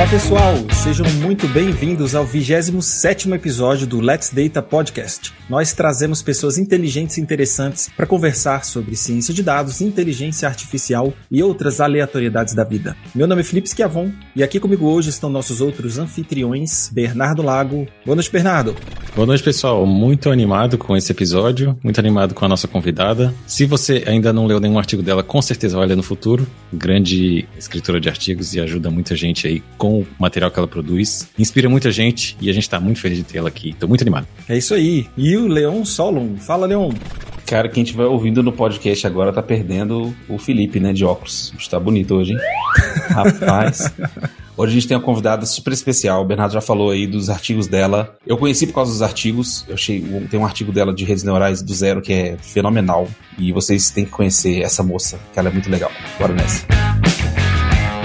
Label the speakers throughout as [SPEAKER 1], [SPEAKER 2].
[SPEAKER 1] Olá pessoal, sejam muito bem-vindos ao 27º episódio do Let's Data Podcast. Nós trazemos pessoas inteligentes e interessantes para conversar sobre ciência de dados, inteligência artificial e outras aleatoriedades da vida. Meu nome é Felipe Schiavon e aqui comigo hoje estão nossos outros anfitriões, Bernardo Lago. Boa noite, Bernardo.
[SPEAKER 2] Boa noite, pessoal. Muito animado com esse episódio, muito animado com a nossa convidada. Se você ainda não leu nenhum artigo dela, com certeza vai ler no futuro. Grande escritora de artigos e ajuda muita gente aí com o material que ela produz. Inspira muita gente e a gente tá muito feliz de tê-la aqui. Tô muito animado.
[SPEAKER 1] É isso aí. E o Leon Solon. Fala, Leon.
[SPEAKER 3] Cara, quem estiver ouvindo no podcast agora tá perdendo o Felipe, né, de óculos. Está bonito hoje, hein? Rapaz. Hoje a gente tem uma convidada super especial. O Bernardo já falou aí dos artigos dela. Eu conheci por causa dos artigos. Eu achei. Tem um artigo dela de redes neurais do zero que é fenomenal. E vocês têm que conhecer essa moça, que ela é muito legal. Bora nessa.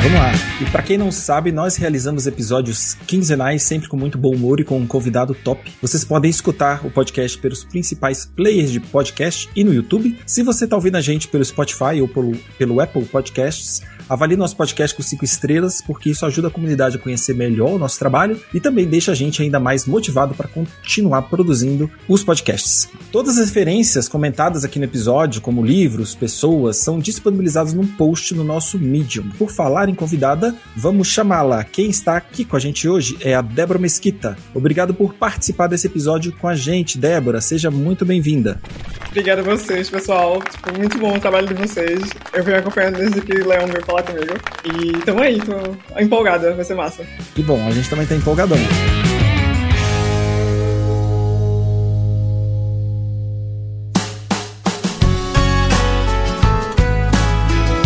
[SPEAKER 1] Vamos lá. E para quem não sabe, nós realizamos episódios quinzenais, sempre com muito bom humor e com um convidado top. Vocês podem escutar o podcast pelos principais players de podcast e no YouTube. Se você está ouvindo a gente pelo Spotify ou pelo, pelo Apple Podcasts, Avalie nosso podcast com 5 estrelas, porque isso ajuda a comunidade a conhecer melhor o nosso trabalho e também deixa a gente ainda mais motivado para continuar produzindo os podcasts. Todas as referências comentadas aqui no episódio, como livros, pessoas, são disponibilizadas num post no nosso Medium. Por falar em convidada, vamos chamá-la. Quem está aqui com a gente hoje é a Débora Mesquita. Obrigado por participar desse episódio com a gente, Débora. Seja muito bem-vinda.
[SPEAKER 4] Obrigada a vocês, pessoal. Tipo, muito bom o trabalho de vocês. Eu venho acompanhando desde que o Leon veio comigo. E tamo aí, tô empolgada, vai ser massa.
[SPEAKER 1] Que bom, a gente também tá empolgadão.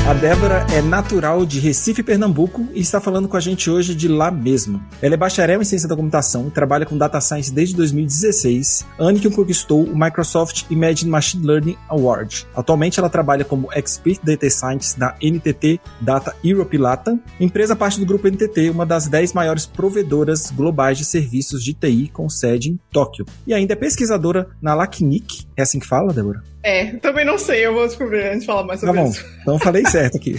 [SPEAKER 1] A Débora é natural de Recife, Pernambuco e está falando com a gente hoje de lá mesmo. Ela é bacharel em ciência da computação e trabalha com data science desde 2016, ano que conquistou o Microsoft Imagine Machine Learning Award. Atualmente ela trabalha como Expert Data Scientist da NTT Data Europe Latam, empresa parte do grupo NTT, uma das 10 maiores provedoras globais de serviços de TI com sede em Tóquio. E ainda é pesquisadora na LACNIC. É assim que fala, Débora?
[SPEAKER 4] É, também não sei, eu vou descobrir antes de falar mais sobre
[SPEAKER 1] tá bom,
[SPEAKER 4] isso.
[SPEAKER 1] Então falei certo aqui.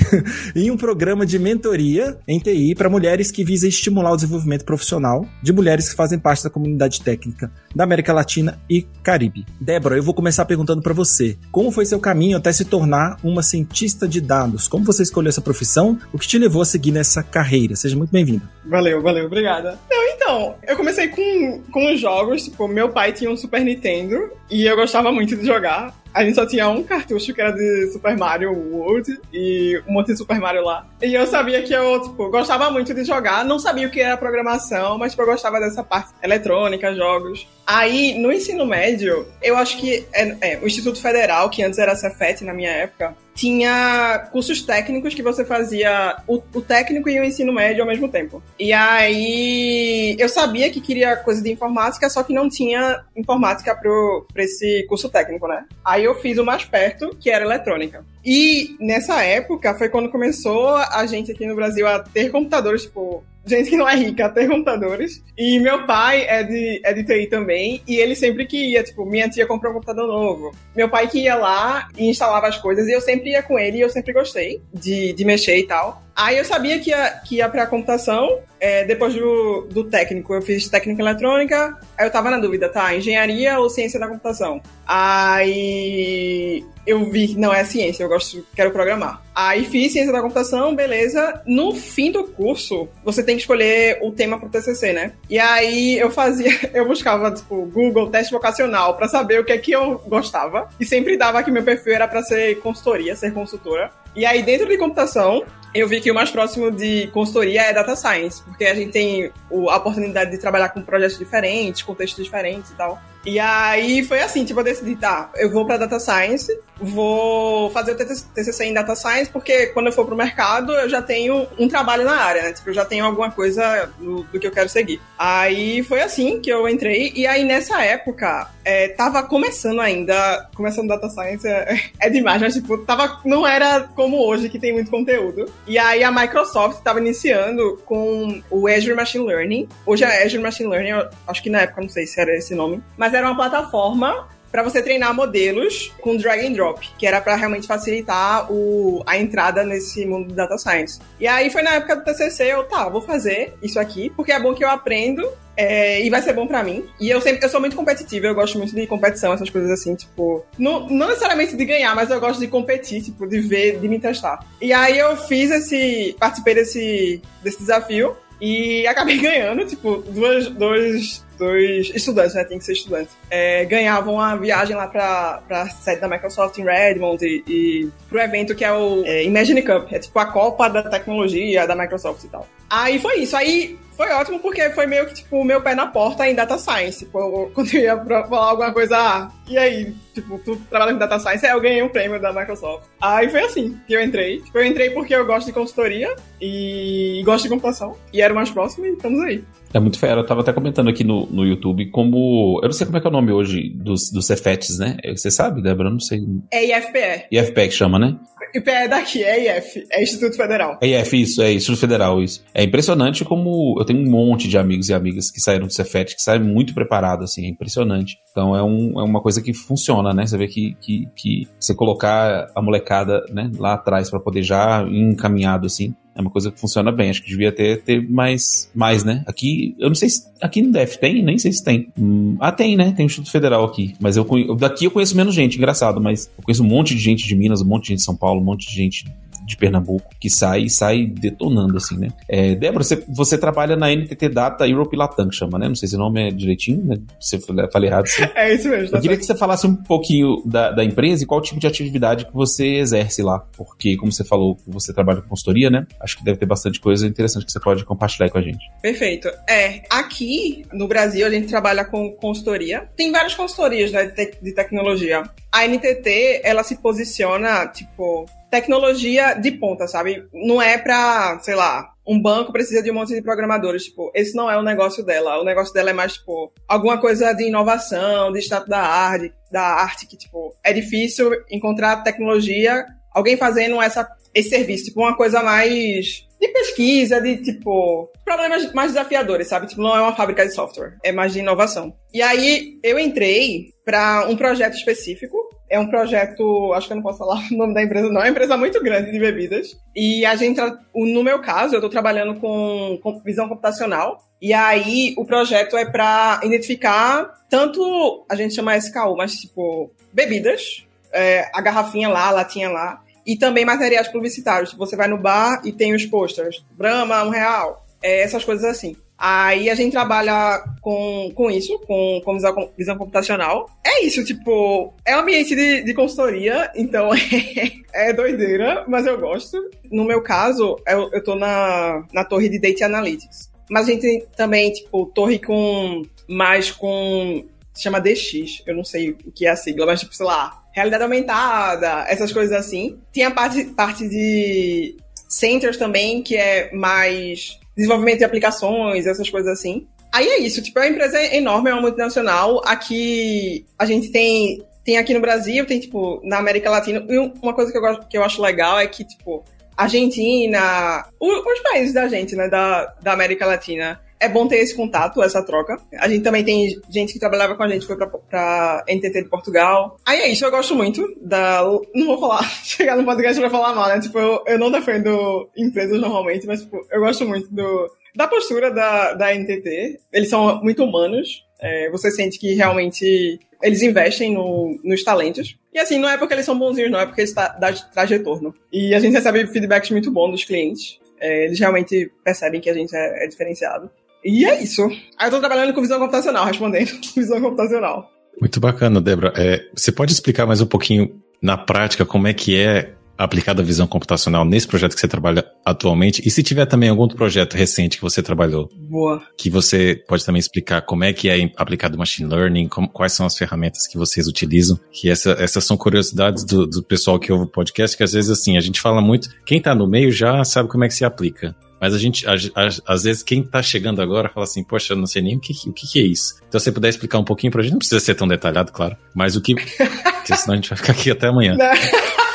[SPEAKER 1] em um programa de mentoria em TI para mulheres que visa estimular o desenvolvimento profissional de mulheres que fazem parte da comunidade técnica da América Latina e Caribe. Débora, eu vou começar perguntando para você: como foi seu caminho até se tornar uma cientista de dados? Como você escolheu essa profissão? O que te levou a seguir nessa carreira? Seja muito bem-vindo.
[SPEAKER 4] Valeu, valeu, obrigada. Não, então, eu comecei com, com os jogos, tipo, meu pai tinha um Super Nintendo e eu gostava muito de jogar. A gente só tinha um cartucho que era de Super Mario World e um monte de Super Mario lá. E eu sabia que eu, tipo, gostava muito de jogar, não sabia o que era programação, mas tipo, eu gostava dessa parte eletrônica, jogos. Aí, no ensino médio, eu acho que é, é, o Instituto Federal, que antes era Cefet na minha época, tinha cursos técnicos que você fazia o, o, técnico e o ensino médio ao mesmo tempo. E aí eu sabia que queria coisa de informática, só que não tinha informática para esse curso técnico, né? Aí eu fiz o mais perto, que era eletrônica. E nessa época foi quando começou a gente aqui no Brasil a ter computadores, tipo, gente que não é rica, ter computadores. E meu pai é de, é de TI também, e ele sempre que ia, tipo, minha tia comprou um computador novo. Meu pai que ia lá e instalava as coisas, e eu sempre ia com ele, e eu sempre gostei de, de mexer e tal. Aí eu sabia que ia, que ia pra computação, é, depois do, do técnico, eu fiz técnica eletrônica, aí eu tava na dúvida, tá, engenharia ou ciência da computação? Aí eu vi, não, é ciência, eu gosto, quero programar. Aí fiz ciência da computação, beleza. No fim do curso, você tem que escolher o tema pro TCC, né? E aí eu fazia, eu buscava, tipo, Google, teste vocacional, para saber o que é que eu gostava. E sempre dava que meu perfil era para ser consultoria, ser consultora. E aí, dentro de computação, eu vi que o mais próximo de consultoria é data science, porque a gente tem a oportunidade de trabalhar com projetos diferentes, contextos diferentes e tal. E aí foi assim, tipo, eu decidi, tá, eu vou pra Data Science, vou fazer o TCC em Data Science, porque quando eu for pro mercado, eu já tenho um trabalho na área, né? Tipo, eu já tenho alguma coisa do, do que eu quero seguir. Aí foi assim que eu entrei, e aí nessa época, é, tava começando ainda, começando Data Science é, é demais, mas tipo, tava, não era como hoje, que tem muito conteúdo. E aí a Microsoft tava iniciando com o Azure Machine Learning. Hoje é Azure Machine Learning, acho que na época, não sei se era esse nome, mas mas era uma plataforma para você treinar modelos com drag and drop, que era para realmente facilitar o, a entrada nesse mundo do data science. E aí foi na época do TCC, eu, tá, vou fazer isso aqui, porque é bom que eu aprendo é, e vai ser bom para mim. E eu sempre, eu sou muito competitiva, eu gosto muito de competição, essas coisas assim, tipo, não, não necessariamente de ganhar, mas eu gosto de competir, tipo, de ver, de me testar. E aí eu fiz esse, participei desse, desse desafio e acabei ganhando, tipo, duas, dois, estudantes, né? Tem que ser estudantes. É, ganhavam a viagem lá pra, pra sede da Microsoft em Redmond e, e pro evento que é o é, Imagine Cup. É tipo a Copa da Tecnologia da Microsoft e tal. Aí foi isso. Aí foi ótimo porque foi meio que, tipo, o meu pé na porta em Data Science. Tipo, quando eu ia falar alguma coisa, ah, e aí? Tipo, tu trabalha com Data Science? Aí eu ganhei um prêmio da Microsoft. Aí foi assim que eu entrei. Tipo, eu entrei porque eu gosto de consultoria e gosto de computação. E era mais próximo e estamos aí.
[SPEAKER 3] É muito fera. Eu tava até comentando aqui no, no YouTube como. Eu não sei como é que é o nome hoje dos, dos Cefetes, né? Você sabe, Débora? Eu não sei.
[SPEAKER 4] É IFPE.
[SPEAKER 3] IFPE que chama, né?
[SPEAKER 4] IPE é daqui, é IF, é Instituto Federal.
[SPEAKER 3] É IF, isso, é Instituto Federal, isso. É impressionante como eu tenho um monte de amigos e amigas que saíram do Cefet, que saem muito preparados, assim, é impressionante. Então é, um, é uma coisa que funciona, né? Você vê que, que, que você colocar a molecada né, lá atrás para poder já ir encaminhado, assim, é uma coisa que funciona bem. Acho que devia ter, ter mais, mais, né? Aqui, eu não sei se. Aqui no DF tem, nem sei se tem. Hum, ah, tem, né? Tem o Instituto Federal aqui. Mas eu daqui eu conheço menos gente, engraçado, mas eu conheço um monte de gente de Minas, um monte de gente de São Paulo, um monte de gente de Pernambuco, que sai sai detonando, assim, né? É, Débora, você, você trabalha na NTT Data Europe Latam, que chama, né? Não sei se o nome é direitinho, né? Se eu falei errado. Assim.
[SPEAKER 4] É isso mesmo.
[SPEAKER 3] Tá eu queria que você falasse um pouquinho da, da empresa e qual tipo de atividade que você exerce lá, porque, como você falou, você trabalha com consultoria, né? Acho que deve ter bastante coisa interessante que você pode compartilhar com a gente.
[SPEAKER 4] Perfeito. É, aqui no Brasil a gente trabalha com consultoria. Tem várias consultorias né, de, te de tecnologia. A NTT, ela se posiciona, tipo, tecnologia de ponta, sabe? Não é pra, sei lá, um banco precisa de um monte de programadores, tipo, esse não é o negócio dela. O negócio dela é mais, tipo, alguma coisa de inovação, de status da arte, da arte que, tipo, é difícil encontrar tecnologia, alguém fazendo essa, esse serviço, tipo, uma coisa mais de pesquisa, de, tipo, problemas mais desafiadores, sabe? Tipo, não é uma fábrica de software, é mais de inovação. E aí, eu entrei para um projeto específico, é um projeto, acho que eu não posso falar o nome da empresa, não. É uma empresa muito grande de bebidas. E a gente, no meu caso, eu estou trabalhando com, com visão computacional. E aí o projeto é para identificar tanto, a gente chama SKU, mas tipo, bebidas, é, a garrafinha lá, a latinha lá, e também materiais publicitários. Você vai no bar e tem os posters, Brahma, um real, é, essas coisas assim. Aí a gente trabalha com, com isso, com, com visão, computacional. É isso, tipo, é um ambiente de, de consultoria, então é, é doideira, mas eu gosto. No meu caso, eu, eu tô na, na torre de Data Analytics. Mas a gente tem também, tipo, torre com mais com. Se chama DX, eu não sei o que é a sigla, mas tipo, sei lá, realidade aumentada, essas coisas assim. Tem a parte, parte de centers também, que é mais desenvolvimento de aplicações, essas coisas assim. Aí é isso, tipo, é uma empresa enorme, é uma multinacional. Aqui a gente tem, tem aqui no Brasil, tem, tipo, na América Latina. E uma coisa que eu, que eu acho legal é que, tipo, Argentina, os países da gente, né, da, da América Latina, é bom ter esse contato, essa troca. A gente também tem gente que trabalhava com a gente, foi pra, pra NTT de Portugal. Aí é isso, eu gosto muito da. Não vou falar, chegar no podcast pra falar mal, né? Tipo, eu, eu não defendo empresas normalmente, mas, tipo, eu gosto muito do, da postura da, da NTT. Eles são muito humanos. É, você sente que realmente eles investem no, nos talentos. E assim, não é porque eles são bonzinhos, não, é porque eles tá, dá, traz retorno. E a gente recebe feedbacks muito bons dos clientes. É, eles realmente percebem que a gente é, é diferenciado. E é isso. Aí eu tô trabalhando com visão computacional, respondendo. visão computacional.
[SPEAKER 2] Muito bacana, Débora. É, você pode explicar mais um pouquinho na prática como é que é aplicada a visão computacional nesse projeto que você trabalha atualmente? E se tiver também algum outro projeto recente que você trabalhou?
[SPEAKER 4] Boa.
[SPEAKER 2] Que você pode também explicar como é que é aplicado o machine learning, como, quais são as ferramentas que vocês utilizam, que essa, essas são curiosidades do, do pessoal que ouve o podcast, que às vezes assim, a gente fala muito, quem tá no meio já sabe como é que se aplica. Mas a gente, a, a, às vezes, quem tá chegando agora fala assim, poxa, eu não sei nem o que, o que, é isso. Então, se você puder explicar um pouquinho pra gente, não precisa ser tão detalhado, claro, mas o que. porque senão a gente vai ficar aqui até amanhã.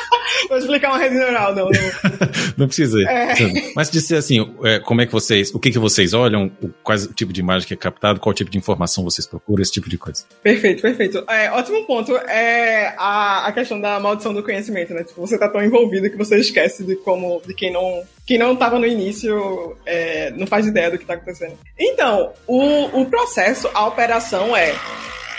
[SPEAKER 4] Vou explicar uma rede neural, não. Não,
[SPEAKER 2] não precisa. É. Mas dizer assim, é, como é que vocês, o que que vocês olham, quais o tipo de imagem que é captado, qual tipo de informação vocês procuram, esse tipo de coisa.
[SPEAKER 4] Perfeito, perfeito. É, ótimo ponto é a, a questão da maldição do conhecimento, né? Tipo, você tá tão envolvido que você esquece de como, de quem não quem não estava no início é, não faz ideia do que está acontecendo. Então, o, o processo, a operação é: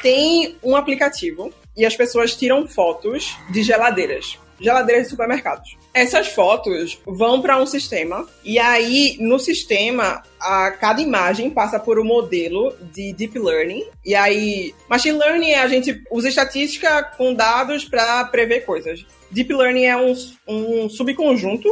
[SPEAKER 4] tem um aplicativo e as pessoas tiram fotos de geladeiras geladeiras de supermercados. Essas fotos vão para um sistema e aí no sistema a cada imagem passa por um modelo de deep learning e aí machine learning é a gente usa estatística com dados para prever coisas. Deep learning é um, um subconjunto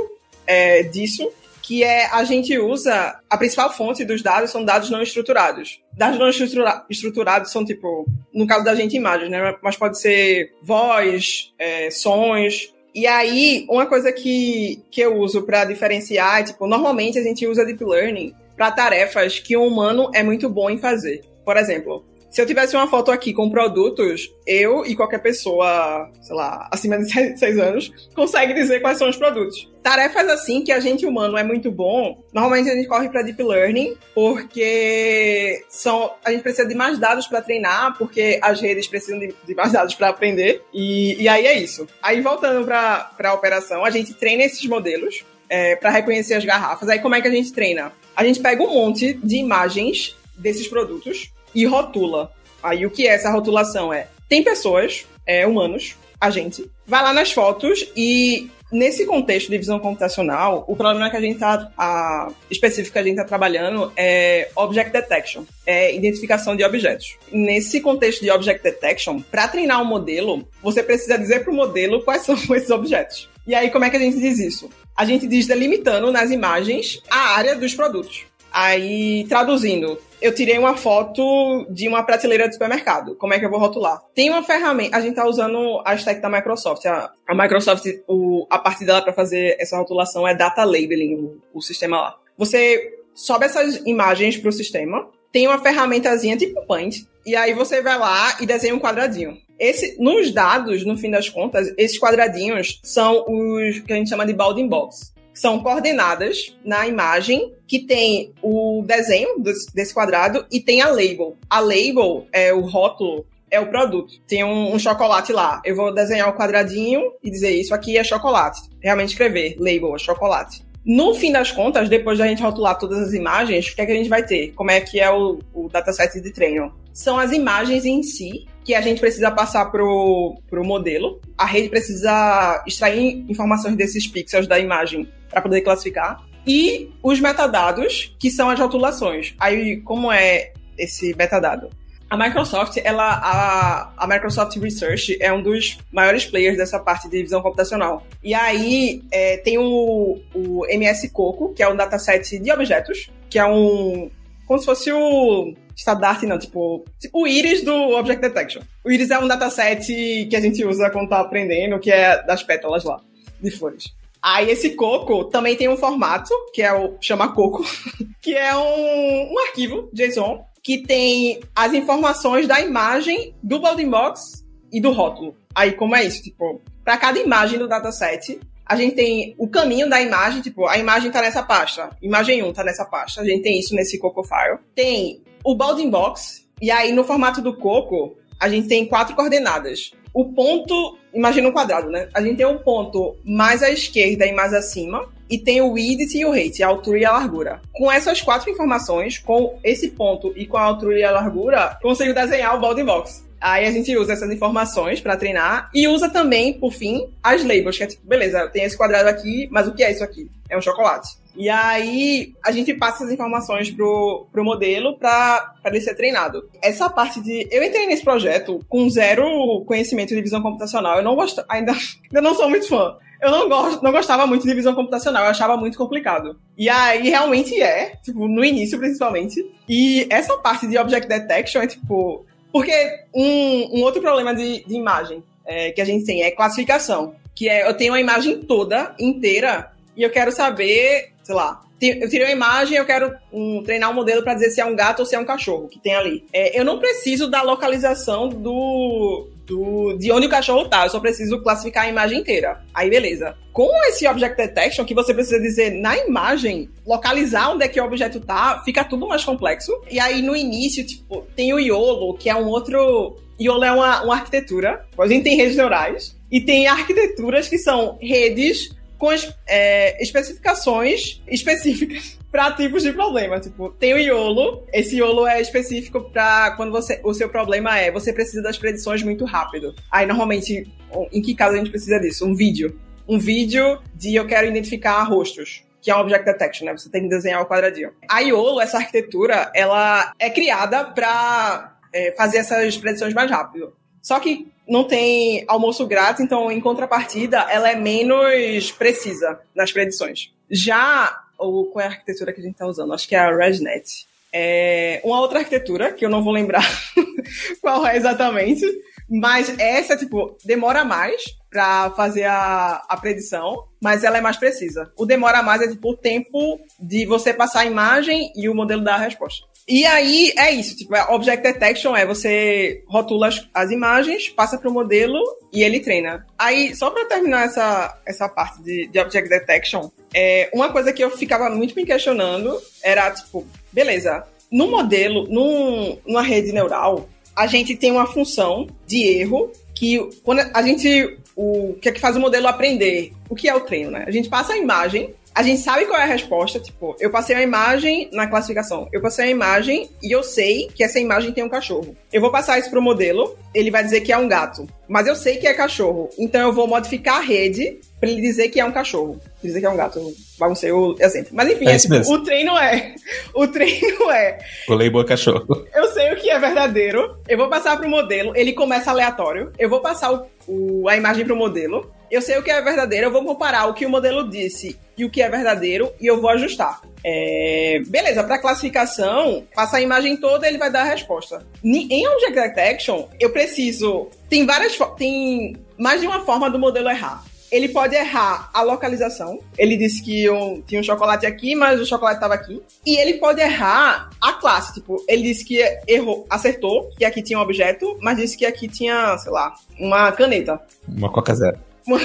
[SPEAKER 4] é, disso que é a gente usa a principal fonte dos dados são dados não estruturados. Dados não estrutura, estruturados são tipo, no caso da gente, imagens, né? Mas pode ser voz, é, sons, e aí, uma coisa que, que eu uso para diferenciar, tipo, normalmente a gente usa Deep Learning para tarefas que um humano é muito bom em fazer. Por exemplo, se eu tivesse uma foto aqui com produtos, eu e qualquer pessoa, sei lá, acima de 6 anos, consegue dizer quais são os produtos. Tarefas assim que a gente humano é muito bom, normalmente a gente corre para deep learning, porque são a gente precisa de mais dados para treinar, porque as redes precisam de, de mais dados para aprender. E, e aí é isso. Aí voltando para a operação, a gente treina esses modelos é, para reconhecer as garrafas. Aí como é que a gente treina? A gente pega um monte de imagens desses produtos e rotula. Aí o que é essa rotulação? É, tem pessoas, é, humanos, a gente, vai lá nas fotos e nesse contexto de visão computacional, o problema que a gente tá, a específico que a gente está trabalhando é Object Detection, é identificação de objetos. Nesse contexto de Object Detection, para treinar um modelo, você precisa dizer para o modelo quais são esses objetos. E aí, como é que a gente diz isso? A gente diz delimitando nas imagens a área dos produtos. Aí, traduzindo, eu tirei uma foto de uma prateleira de supermercado. Como é que eu vou rotular? Tem uma ferramenta, a gente tá usando a stack da Microsoft. A, a Microsoft, o, a parte dela para fazer essa rotulação é data labeling, o, o sistema lá. Você sobe essas imagens pro sistema, tem uma ferramentazinha tipo Paint, e aí você vai lá e desenha um quadradinho. Esse, nos dados, no fim das contas, esses quadradinhos são os que a gente chama de bounding box são coordenadas na imagem que tem o desenho desse quadrado e tem a label. A label é o rótulo é o produto. Tem um, um, chocolate lá. Eu vou desenhar o um quadradinho e dizer isso aqui é chocolate. Realmente escrever label é chocolate. No fim das contas, depois da gente rotular todas as imagens, o que é que a gente vai ter? Como é que é o, o dataset de treino? São as imagens em si que a gente precisa passar pro, pro modelo. A rede precisa extrair informações desses pixels da imagem para poder classificar. E os metadados, que são as rotulações. Aí, como é esse metadado? A Microsoft, ela, a, a Microsoft Research é um dos maiores players dessa parte de visão computacional. E aí é, tem o, o MS Coco, que é um dataset de objetos, que é um. como se fosse o arte, não, tipo, tipo, o íris do Object Detection. O íris é um dataset que a gente usa quando tá aprendendo, que é das pétalas lá, de flores. Aí esse coco também tem um formato, que é o chama coco, que é um, um arquivo JSON que tem as informações da imagem do building box e do rótulo. Aí como é isso, tipo, para cada imagem do dataset, a gente tem o caminho da imagem, tipo, a imagem tá nessa pasta, imagem 1 tá nessa pasta, a gente tem isso nesse Coco File. Tem o building box, e aí no formato do Coco, a gente tem quatro coordenadas. O ponto, imagina um quadrado, né? A gente tem um ponto mais à esquerda e mais acima, e tem o width e o height, a altura e a largura. Com essas quatro informações, com esse ponto e com a altura e a largura, consigo desenhar o bounding box. Aí a gente usa essas informações para treinar e usa também, por fim, as labels, que é tipo, beleza, tem esse quadrado aqui, mas o que é isso aqui? É um chocolate. E aí a gente passa as informações pro, pro modelo para ele ser treinado. Essa parte de. Eu entrei nesse projeto com zero conhecimento de visão computacional. Eu não gosto. Ainda, ainda não sou muito fã. Eu não, gosto, não gostava muito de visão computacional, eu achava muito complicado. E aí realmente é, tipo, no início principalmente. E essa parte de object detection é tipo. Porque um, um outro problema de, de imagem é, que a gente tem é classificação. Que é, eu tenho a imagem toda, inteira, e eu quero saber, sei lá, eu tirei uma imagem, eu quero um, treinar um modelo para dizer se é um gato ou se é um cachorro que tem ali. É, eu não preciso da localização do, do, de onde o cachorro tá, eu só preciso classificar a imagem inteira. Aí, beleza. Com esse Object Detection, que você precisa dizer na imagem, localizar onde é que o objeto tá, fica tudo mais complexo. E aí, no início, tipo, tem o YOLO, que é um outro. YOLO é uma, uma arquitetura. A gente tem redes neurais. E tem arquiteturas que são redes com é, especificações específicas para tipos de problema. Tipo, tem o IOLO. Esse IOLO é específico para quando você, o seu problema é você precisa das predições muito rápido. Aí, normalmente, em que caso a gente precisa disso? Um vídeo. Um vídeo de eu quero identificar rostos que é um Object Detection, né? Você tem que desenhar o quadradinho. A IOLO, essa arquitetura, ela é criada para é, fazer essas predições mais rápido. Só que não tem almoço grátis, então, em contrapartida, ela é menos precisa nas predições. Já, ou qual é a arquitetura que a gente está usando? Acho que é a ResNet. É uma outra arquitetura, que eu não vou lembrar qual é exatamente, mas essa, tipo, demora mais para fazer a, a predição, mas ela é mais precisa. O demora mais é, tipo, o tempo de você passar a imagem e o modelo dar a resposta. E aí é isso, tipo, Object Detection é você rotula as, as imagens, passa para o modelo e ele treina. Aí, só para terminar essa, essa parte de, de Object Detection, é, uma coisa que eu ficava muito me questionando era, tipo, beleza, no modelo, num, numa rede neural, a gente tem uma função de erro que quando a gente o que é que faz o modelo aprender? O que é o treino, né? A gente passa a imagem a gente sabe qual é a resposta, tipo, eu passei uma imagem na classificação, eu passei uma imagem e eu sei que essa imagem tem um cachorro. Eu vou passar isso pro modelo, ele vai dizer que é um gato, mas eu sei que é cachorro, então eu vou modificar a rede para ele dizer que é um cachorro, dizer que é um gato, baguncei o exemplo. Mas enfim, é, tipo, o treino é, o treino é...
[SPEAKER 3] O label é cachorro.
[SPEAKER 4] Eu sei o que é verdadeiro, eu vou passar pro modelo, ele começa aleatório, eu vou passar o, o, a imagem pro modelo, eu sei o que é verdadeiro, eu vou comparar o que o modelo disse e o que é verdadeiro e eu vou ajustar. É... Beleza, para classificação, passa a imagem toda ele vai dar a resposta. Em Object Detection, eu preciso. Tem várias. Tem mais de uma forma do modelo errar. Ele pode errar a localização. Ele disse que tinha um chocolate aqui, mas o chocolate estava aqui. E ele pode errar a classe. Tipo, ele disse que errou, acertou que aqui tinha um objeto, mas disse que aqui tinha, sei lá, uma caneta.
[SPEAKER 3] Uma Coca Zero.
[SPEAKER 4] Uma.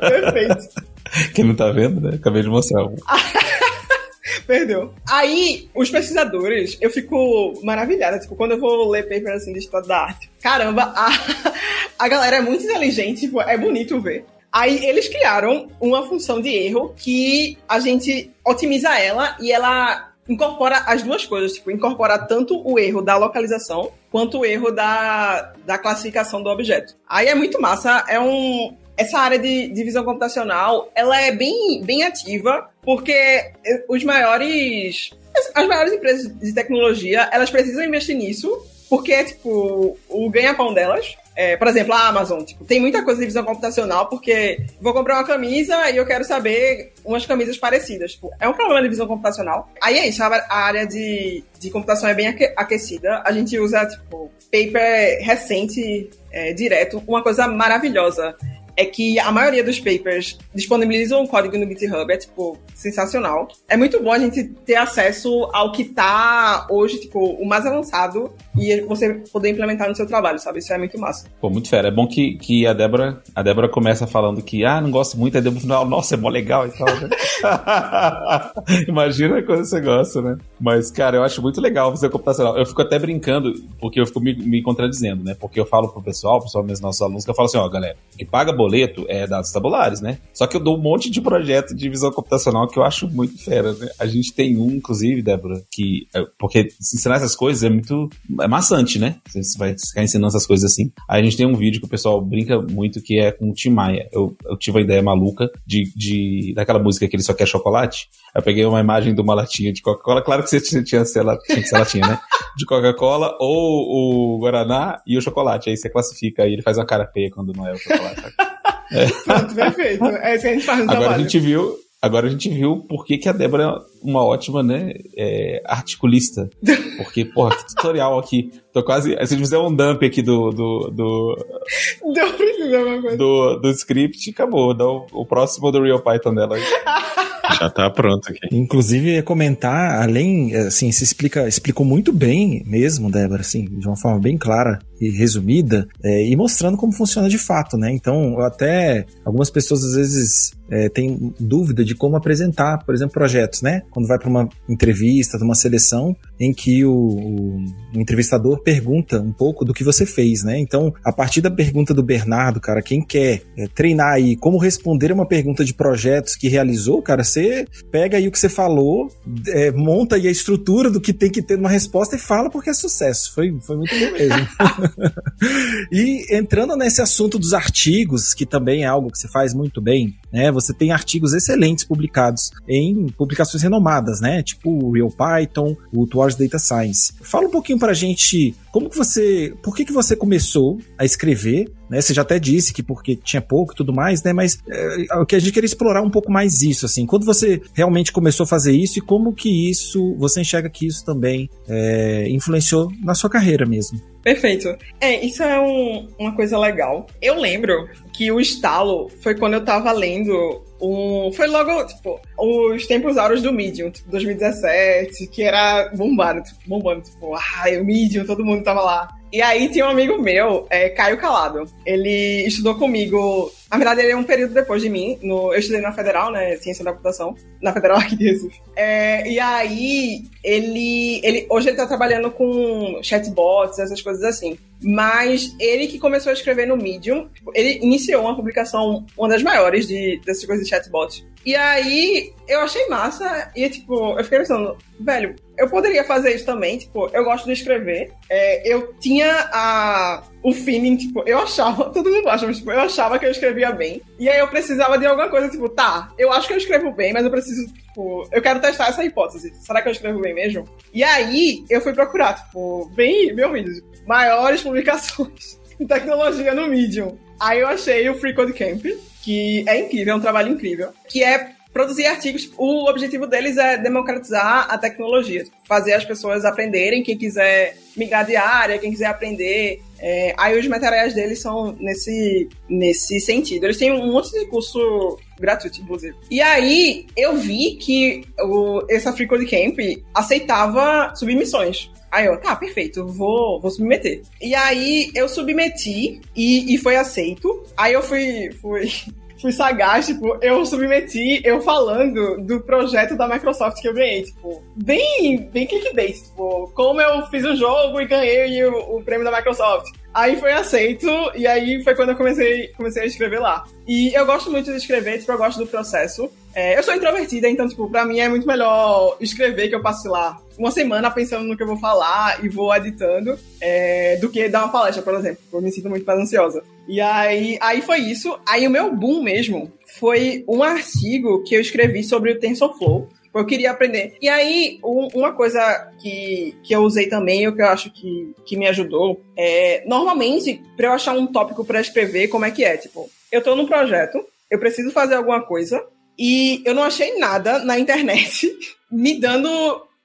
[SPEAKER 4] Perfeito.
[SPEAKER 3] Quem não tá vendo, né? Acabei de mostrar.
[SPEAKER 4] Perdeu. Aí, os pesquisadores, eu fico maravilhada, tipo, quando eu vou ler paper assim de história da arte. Caramba, a, a galera é muito inteligente, tipo, é bonito ver. Aí eles criaram uma função de erro que a gente otimiza ela e ela incorpora as duas coisas, tipo, incorpora tanto o erro da localização quanto o erro da, da classificação do objeto. Aí é muito massa, é um, essa área de, de visão computacional, ela é bem, bem ativa, porque os maiores, as maiores empresas de tecnologia, elas precisam investir nisso, porque é, tipo, o ganha-pão delas. É, por exemplo, a Amazon, tipo, tem muita coisa de visão computacional, porque vou comprar uma camisa e eu quero saber umas camisas parecidas. Tipo, é um problema de visão computacional. Aí é isso, a área de, de computação é bem aquecida. A gente usa, tipo, paper recente, é, direto, uma coisa maravilhosa é que a maioria dos papers disponibilizam o código no GitHub, é, tipo, sensacional. É muito bom a gente ter acesso ao que tá hoje, tipo, o mais avançado e você poder implementar no seu trabalho, sabe? Isso é muito massa.
[SPEAKER 3] Pô, muito fera. É bom que, que a Débora, a Débora começa falando que, ah, não gosto muito, aí depois final, nossa, é mó legal e tal, né? Imagina quando você gosta, né? Mas, cara, eu acho muito legal fazer computacional. Eu fico até brincando, porque eu fico me, me contradizendo, né? Porque eu falo pro pessoal, pessoal mesmo nossos alunos, que eu falo assim, ó, galera, que paga boleto é dados tabulares, né? Só que eu dou um monte de projeto de visão computacional que eu acho muito fera, né? A gente tem um, inclusive, Débora, que. É, porque ensinar essas coisas é muito. É maçante, né? Você vai ficar ensinando essas coisas assim. Aí a gente tem um vídeo que o pessoal brinca muito que é com o Tim Maia. Eu, eu tive a ideia maluca de, de. daquela música que ele só quer chocolate. Eu peguei uma imagem de uma latinha de Coca-Cola. Claro que você tinha, tinha, tinha que ser latinha, né? De Coca-Cola ou o Guaraná e o chocolate. Aí você classifica aí, ele faz uma cara feia quando não é o chocolate.
[SPEAKER 4] É. Pronto, perfeito. É isso que a gente faz no
[SPEAKER 3] Agora trabalho. a gente viu, agora a gente viu por que, que a Débora uma ótima, né, é, articulista. Porque, porra, que tutorial aqui. Tô quase. Se fizer um dump aqui do. do. do. do, do script, acabou. Dá o, o próximo do Real Python dela.
[SPEAKER 2] Já tá pronto aqui.
[SPEAKER 1] Inclusive, comentar, além, assim, se explica, explicou muito bem mesmo, Débora, assim, de uma forma bem clara e resumida, é, e mostrando como funciona de fato, né? Então, até algumas pessoas às vezes é, têm dúvida de como apresentar, por exemplo, projetos, né? Quando vai para uma entrevista, uma seleção, em que o, o, entrevistador pergunta um pouco do que você fez, né? Então, a partir da pergunta do Bernardo, cara, quem quer é, treinar aí como responder uma pergunta de projetos que realizou, cara, você pega aí o que você falou, é, monta aí a estrutura do que tem que ter numa resposta e fala porque é sucesso. Foi, foi muito bom mesmo. e entrando nesse assunto dos artigos, que também é algo que você faz muito bem, né? Você tem artigos excelentes publicados em publicações renomadas, né? Tipo o Real Python, o Towards Data Science. Fala um pouquinho pra gente como que você, por que que você começou a escrever, né? Você já até disse que porque tinha pouco e tudo mais, né? Mas é, o que a gente queria explorar um pouco mais isso, assim. Quando você realmente começou a fazer isso e como que isso, você enxerga que isso também é, influenciou na sua carreira mesmo?
[SPEAKER 4] Perfeito. É, isso é um, uma coisa legal. Eu lembro que o estalo foi quando eu tava lendo um. Foi logo, tipo, os tempos áureos do Medium, tipo, 2017, que era bombado, tipo, bombando, tipo, ah, o Medium, todo mundo tava lá. E aí tinha um amigo meu, é, Caio Calado. Ele estudou comigo. Na verdade, ele é um período depois de mim. No, eu estudei na Federal, né? Ciência da computação. Na Federal aqui de Recife. É, e aí, ele, ele. Hoje ele tá trabalhando com chatbots, essas coisas assim. Mas ele que começou a escrever no Medium, tipo, ele iniciou uma publicação, uma das maiores de, dessas coisas de chatbots. E aí, eu achei massa. E, tipo, eu fiquei pensando, velho, eu poderia fazer isso também. Tipo, eu gosto de escrever. É, eu tinha a, o feeling, tipo, eu achava, todo mundo acha, mas, tipo, eu achava que eu escrevia bem. E aí eu precisava de alguma coisa, tipo, tá, eu acho que eu escrevo bem, mas eu preciso, tipo, eu quero testar essa hipótese. Será que eu escrevo bem mesmo? E aí eu fui procurar, tipo, bem, meu vídeo, maiores publicações em tecnologia no Medium. Aí eu achei o Free Code Camp, que é incrível, é um trabalho incrível, que é produzir artigos. O objetivo deles é democratizar a tecnologia, fazer as pessoas aprenderem, quem quiser migrar de área, quem quiser aprender. É, aí os materiais deles são nesse, nesse sentido. Eles têm um monte de curso gratuito, inclusive. E aí eu vi que o, essa Free Code Camp aceitava submissões. Aí eu, tá, perfeito, vou, vou submeter. E aí eu submeti e, e foi aceito. Aí eu fui, fui fui sagaz, tipo, eu submeti eu falando do projeto da Microsoft que eu ganhei, tipo, bem, bem clickbait, tipo, como eu fiz o jogo e ganhei o, o prêmio da Microsoft. Aí foi aceito, e aí foi quando eu comecei, comecei a escrever lá. E eu gosto muito de escrever, tipo, eu gosto do processo. É, eu sou introvertida, então, tipo, pra mim é muito melhor escrever que eu passe lá uma semana pensando no que eu vou falar e vou editando, é, do que dar uma palestra, por exemplo. Eu me sinto muito mais ansiosa. E aí, aí foi isso. Aí o meu boom mesmo foi um artigo que eu escrevi sobre o TensorFlow. Eu queria aprender. E aí, um, uma coisa que, que eu usei também, o que eu acho que, que me ajudou, é, normalmente, para eu achar um tópico para escrever, como é que é? Tipo, eu tô num projeto, eu preciso fazer alguma coisa, e eu não achei nada na internet me dando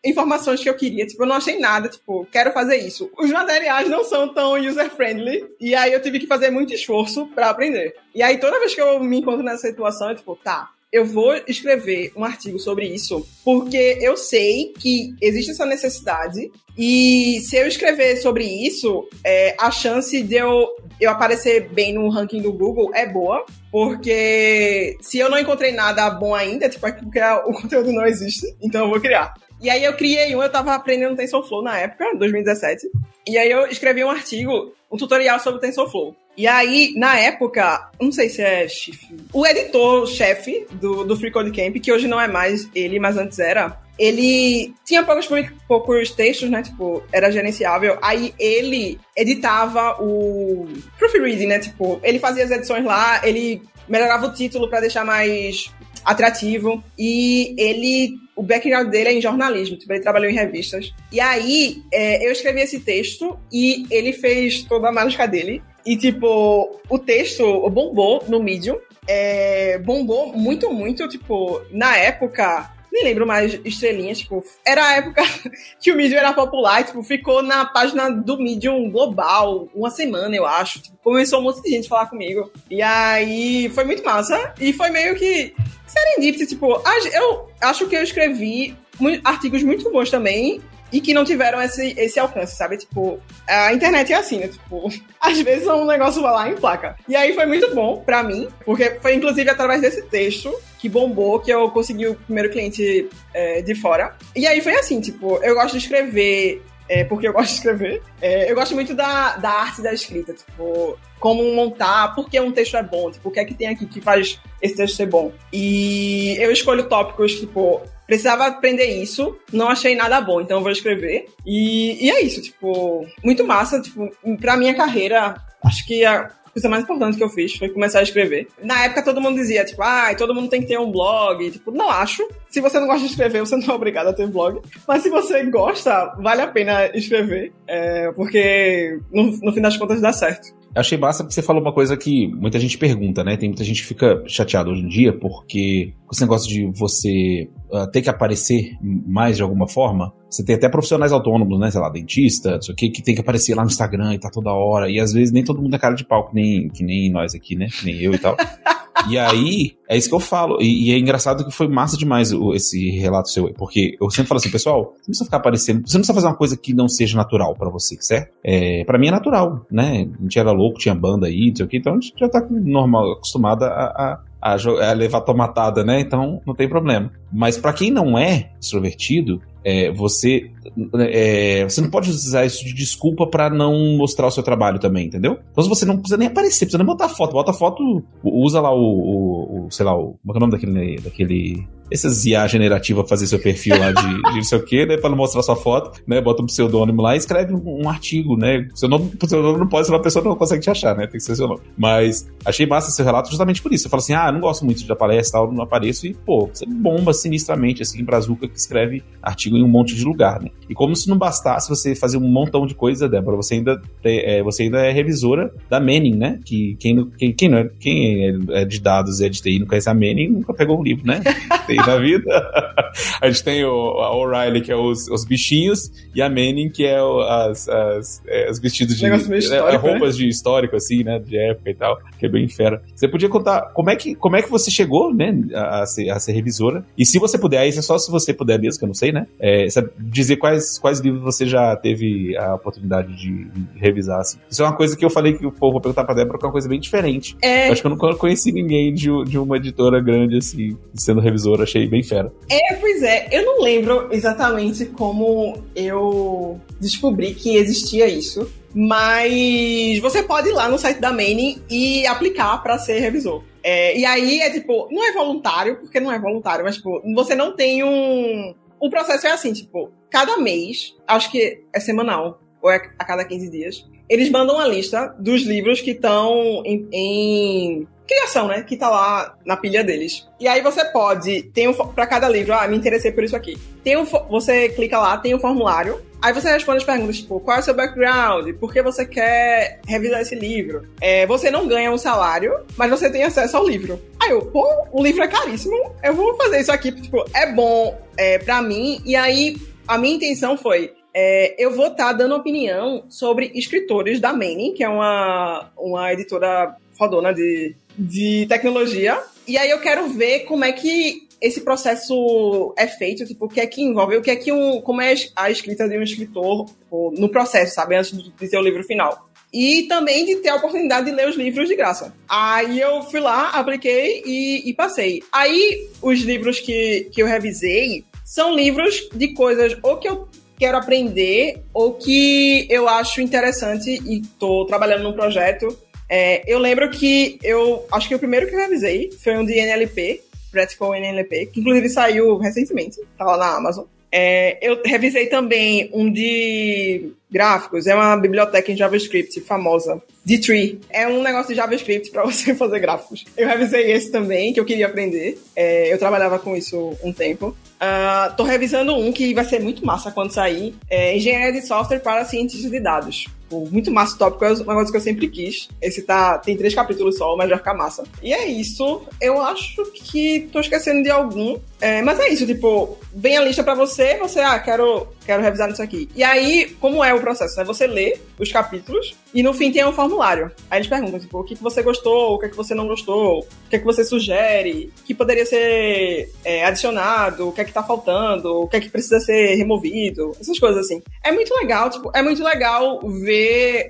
[SPEAKER 4] informações que eu queria. Tipo, eu não achei nada, tipo, quero fazer isso. Os materiais não são tão user-friendly, e aí eu tive que fazer muito esforço para aprender. E aí toda vez que eu me encontro nessa situação, eu, tipo, tá, eu vou escrever um artigo sobre isso, porque eu sei que existe essa necessidade, e se eu escrever sobre isso, é, a chance de eu, eu aparecer bem no ranking do Google é boa, porque se eu não encontrei nada bom ainda, tipo, é porque o conteúdo não existe, então eu vou criar. E aí eu criei um, eu tava aprendendo TensorFlow na época, 2017. E aí eu escrevi um artigo, um tutorial sobre TensorFlow. E aí, na época, não sei se é chefe, o editor-chefe do, do Free Code Camp, que hoje não é mais ele, mas antes era, ele tinha poucos, poucos textos, né? Tipo, era gerenciável. Aí ele editava o proofreading, né? Tipo, ele fazia as edições lá, ele melhorava o título para deixar mais atrativo. E ele. O background dele é em jornalismo, tipo, ele trabalhou em revistas. E aí, é, eu escrevi esse texto e ele fez toda a mágica dele. E, tipo, o texto bombou no Medium. É, bombou muito, muito, tipo, na época nem lembro mais estrelinhas, tipo, era a época que o Medium era popular, tipo, ficou na página do Medium global, uma semana, eu acho. Tipo, começou um monte de gente a falar comigo. E aí foi muito massa. E foi meio que serendipity, tipo, eu acho que eu escrevi artigos muito bons também e que não tiveram esse, esse alcance, sabe? Tipo, a internet é assim, né? Tipo, às vezes um negócio vai lá em placa. E aí foi muito bom para mim, porque foi inclusive através desse texto que bombou que eu consegui o primeiro cliente é, de fora. E aí foi assim, tipo, eu gosto de escrever é, porque eu gosto de escrever. É, eu gosto muito da, da arte da escrita, tipo, como montar, por que um texto é bom, tipo, o que é que tem aqui que faz esse texto ser bom. E eu escolho tópicos, tipo, precisava aprender isso, não achei nada bom, então eu vou escrever. E, e é isso, tipo, muito massa, tipo, pra minha carreira, acho que a coisa mais importante que eu fiz foi começar a escrever. Na época todo mundo dizia, tipo, ah, todo mundo tem que ter um blog. Tipo, não acho. Se você não gosta de escrever, você não é obrigado a ter blog. Mas se você gosta, vale a pena escrever. É, porque no, no fim das contas dá certo.
[SPEAKER 3] Eu achei massa porque você falou uma coisa que muita gente pergunta, né? Tem muita gente que fica chateada hoje em dia porque esse negócio de você uh, ter que aparecer mais de alguma forma, você tem até profissionais autônomos, né? Sei lá, dentista, isso aqui, que tem que aparecer lá no Instagram e tá toda hora. E às vezes nem todo mundo é cara de pau, que nem, que nem nós aqui, né? Que nem eu e tal. E aí, é isso que eu falo. E, e, é engraçado que foi massa demais o, esse relato seu. Porque eu sempre falo assim, pessoal, você não precisa ficar aparecendo. Você não precisa fazer uma coisa que não seja natural para você, certo? É, para mim é natural, né? A gente era louco, tinha banda aí, não sei o então a gente já tá normal, acostumada a, a a, a, levar tomatada, né? Então não tem problema. Mas para quem não é extrovertido, é, você é, você não pode usar isso de desculpa para não mostrar o seu trabalho também, entendeu? Então você não precisa nem aparecer, precisa nem botar foto. Bota foto, usa lá o, o, o sei lá, o, como é o nome daquele, daquele essas IA generativa fazer seu perfil lá de, de não sei o que, né? Pra não mostrar sua foto, né? Bota um pseudônimo lá e escreve um, um artigo, né? Seu nome, seu nome não pode, senão a pessoa não consegue te achar, né? Tem que ser seu nome. Mas achei massa seu relato justamente por isso. Você fala assim, ah, não gosto muito de palestra, tal, não apareço, e, pô, você bomba sinistramente, assim, brazuca que escreve artigo em um monte de lugar, né? E como se não bastasse você fazer um montão de coisa, Débora, você ainda, é, você ainda é revisora da Manning, né? Que quem, quem, quem, não é, quem é de dados e é de TI não conhece a Manning nunca pegou um livro, né? Tem na vida. a gente tem o, a O'Reilly, que é os, os bichinhos, e a Manning, que é o, as, as, é, os vestidos de. É, roupas né? de histórico, assim, né? De época e tal, que é bem fera. Você podia contar como é que, como é que você chegou, né? A, a, ser, a ser revisora. E se você puder, aí é só se você puder mesmo, que eu não sei, né? É, dizer quais, quais livros você já teve a oportunidade de revisar, assim. Isso é uma coisa que eu falei que o povo vou perguntar pra Débora, que é uma coisa bem diferente. É... Eu acho que eu nunca conheci ninguém de, de uma editora grande, assim, sendo revisora. Achei bem fera.
[SPEAKER 4] É, pois é. Eu não lembro exatamente como eu descobri que existia isso. Mas você pode ir lá no site da Manning e aplicar para ser revisor. É, e aí é tipo, não é voluntário, porque não é voluntário, mas tipo, você não tem um. O processo é assim, tipo, cada mês, acho que é semanal, ou é a cada 15 dias, eles mandam uma lista dos livros que estão em, em criação, né? Que tá lá na pilha deles. E aí você pode, tem um, para cada livro, ah, me interessei por isso aqui. Tem um, você clica lá, tem um formulário. Aí você responde as perguntas, tipo, qual é o seu background? Por que você quer revisar esse livro? É, você não ganha um salário, mas você tem acesso ao livro. Aí eu, pô, o livro é caríssimo, eu vou fazer isso aqui, tipo, é bom é, pra mim. E aí, a minha intenção foi, é, eu vou estar tá dando opinião sobre escritores da Manning, que é uma, uma editora fodona de de tecnologia. E aí eu quero ver como é que esse processo é feito, tipo, o que é que envolve, o que é que um, como é a escrita de um escritor tipo, no processo, sabe, antes de ter o livro final. E também de ter a oportunidade de ler os livros de graça. Aí eu fui lá, apliquei e, e passei. Aí os livros que, que eu revisei são livros de coisas ou que eu quero aprender ou que eu acho interessante e estou trabalhando num projeto é, eu lembro que eu acho que o primeiro que eu revisei foi um de NLP, Practical NLP, que inclusive saiu recentemente, tá lá na Amazon. É, eu revisei também um de gráficos, é uma biblioteca em JavaScript famosa, D3. É um negócio de JavaScript para você fazer gráficos. Eu revisei esse também, que eu queria aprender. É, eu trabalhava com isso um tempo. Uh, tô revisando um que vai ser muito massa quando sair. É Engenharia de Software para Cientistas de Dados. Tipo, muito massa tópico, é uma coisa que eu sempre quis. Esse tá, tem três capítulos só, mas vai ficar massa. E é isso. Eu acho que tô esquecendo de algum. É, mas é isso, tipo, vem a lista para você, você, ah, quero, quero revisar isso aqui. E aí, como é o processo, né? Você lê os capítulos e no fim tem um formulário. Aí eles perguntam, tipo, o que, que você gostou, o que, que você não gostou, o que, que você sugere, o que poderia ser é, adicionado, o que é que tá faltando, o que é que precisa ser removido, essas coisas assim. É muito legal, tipo, é muito legal ver.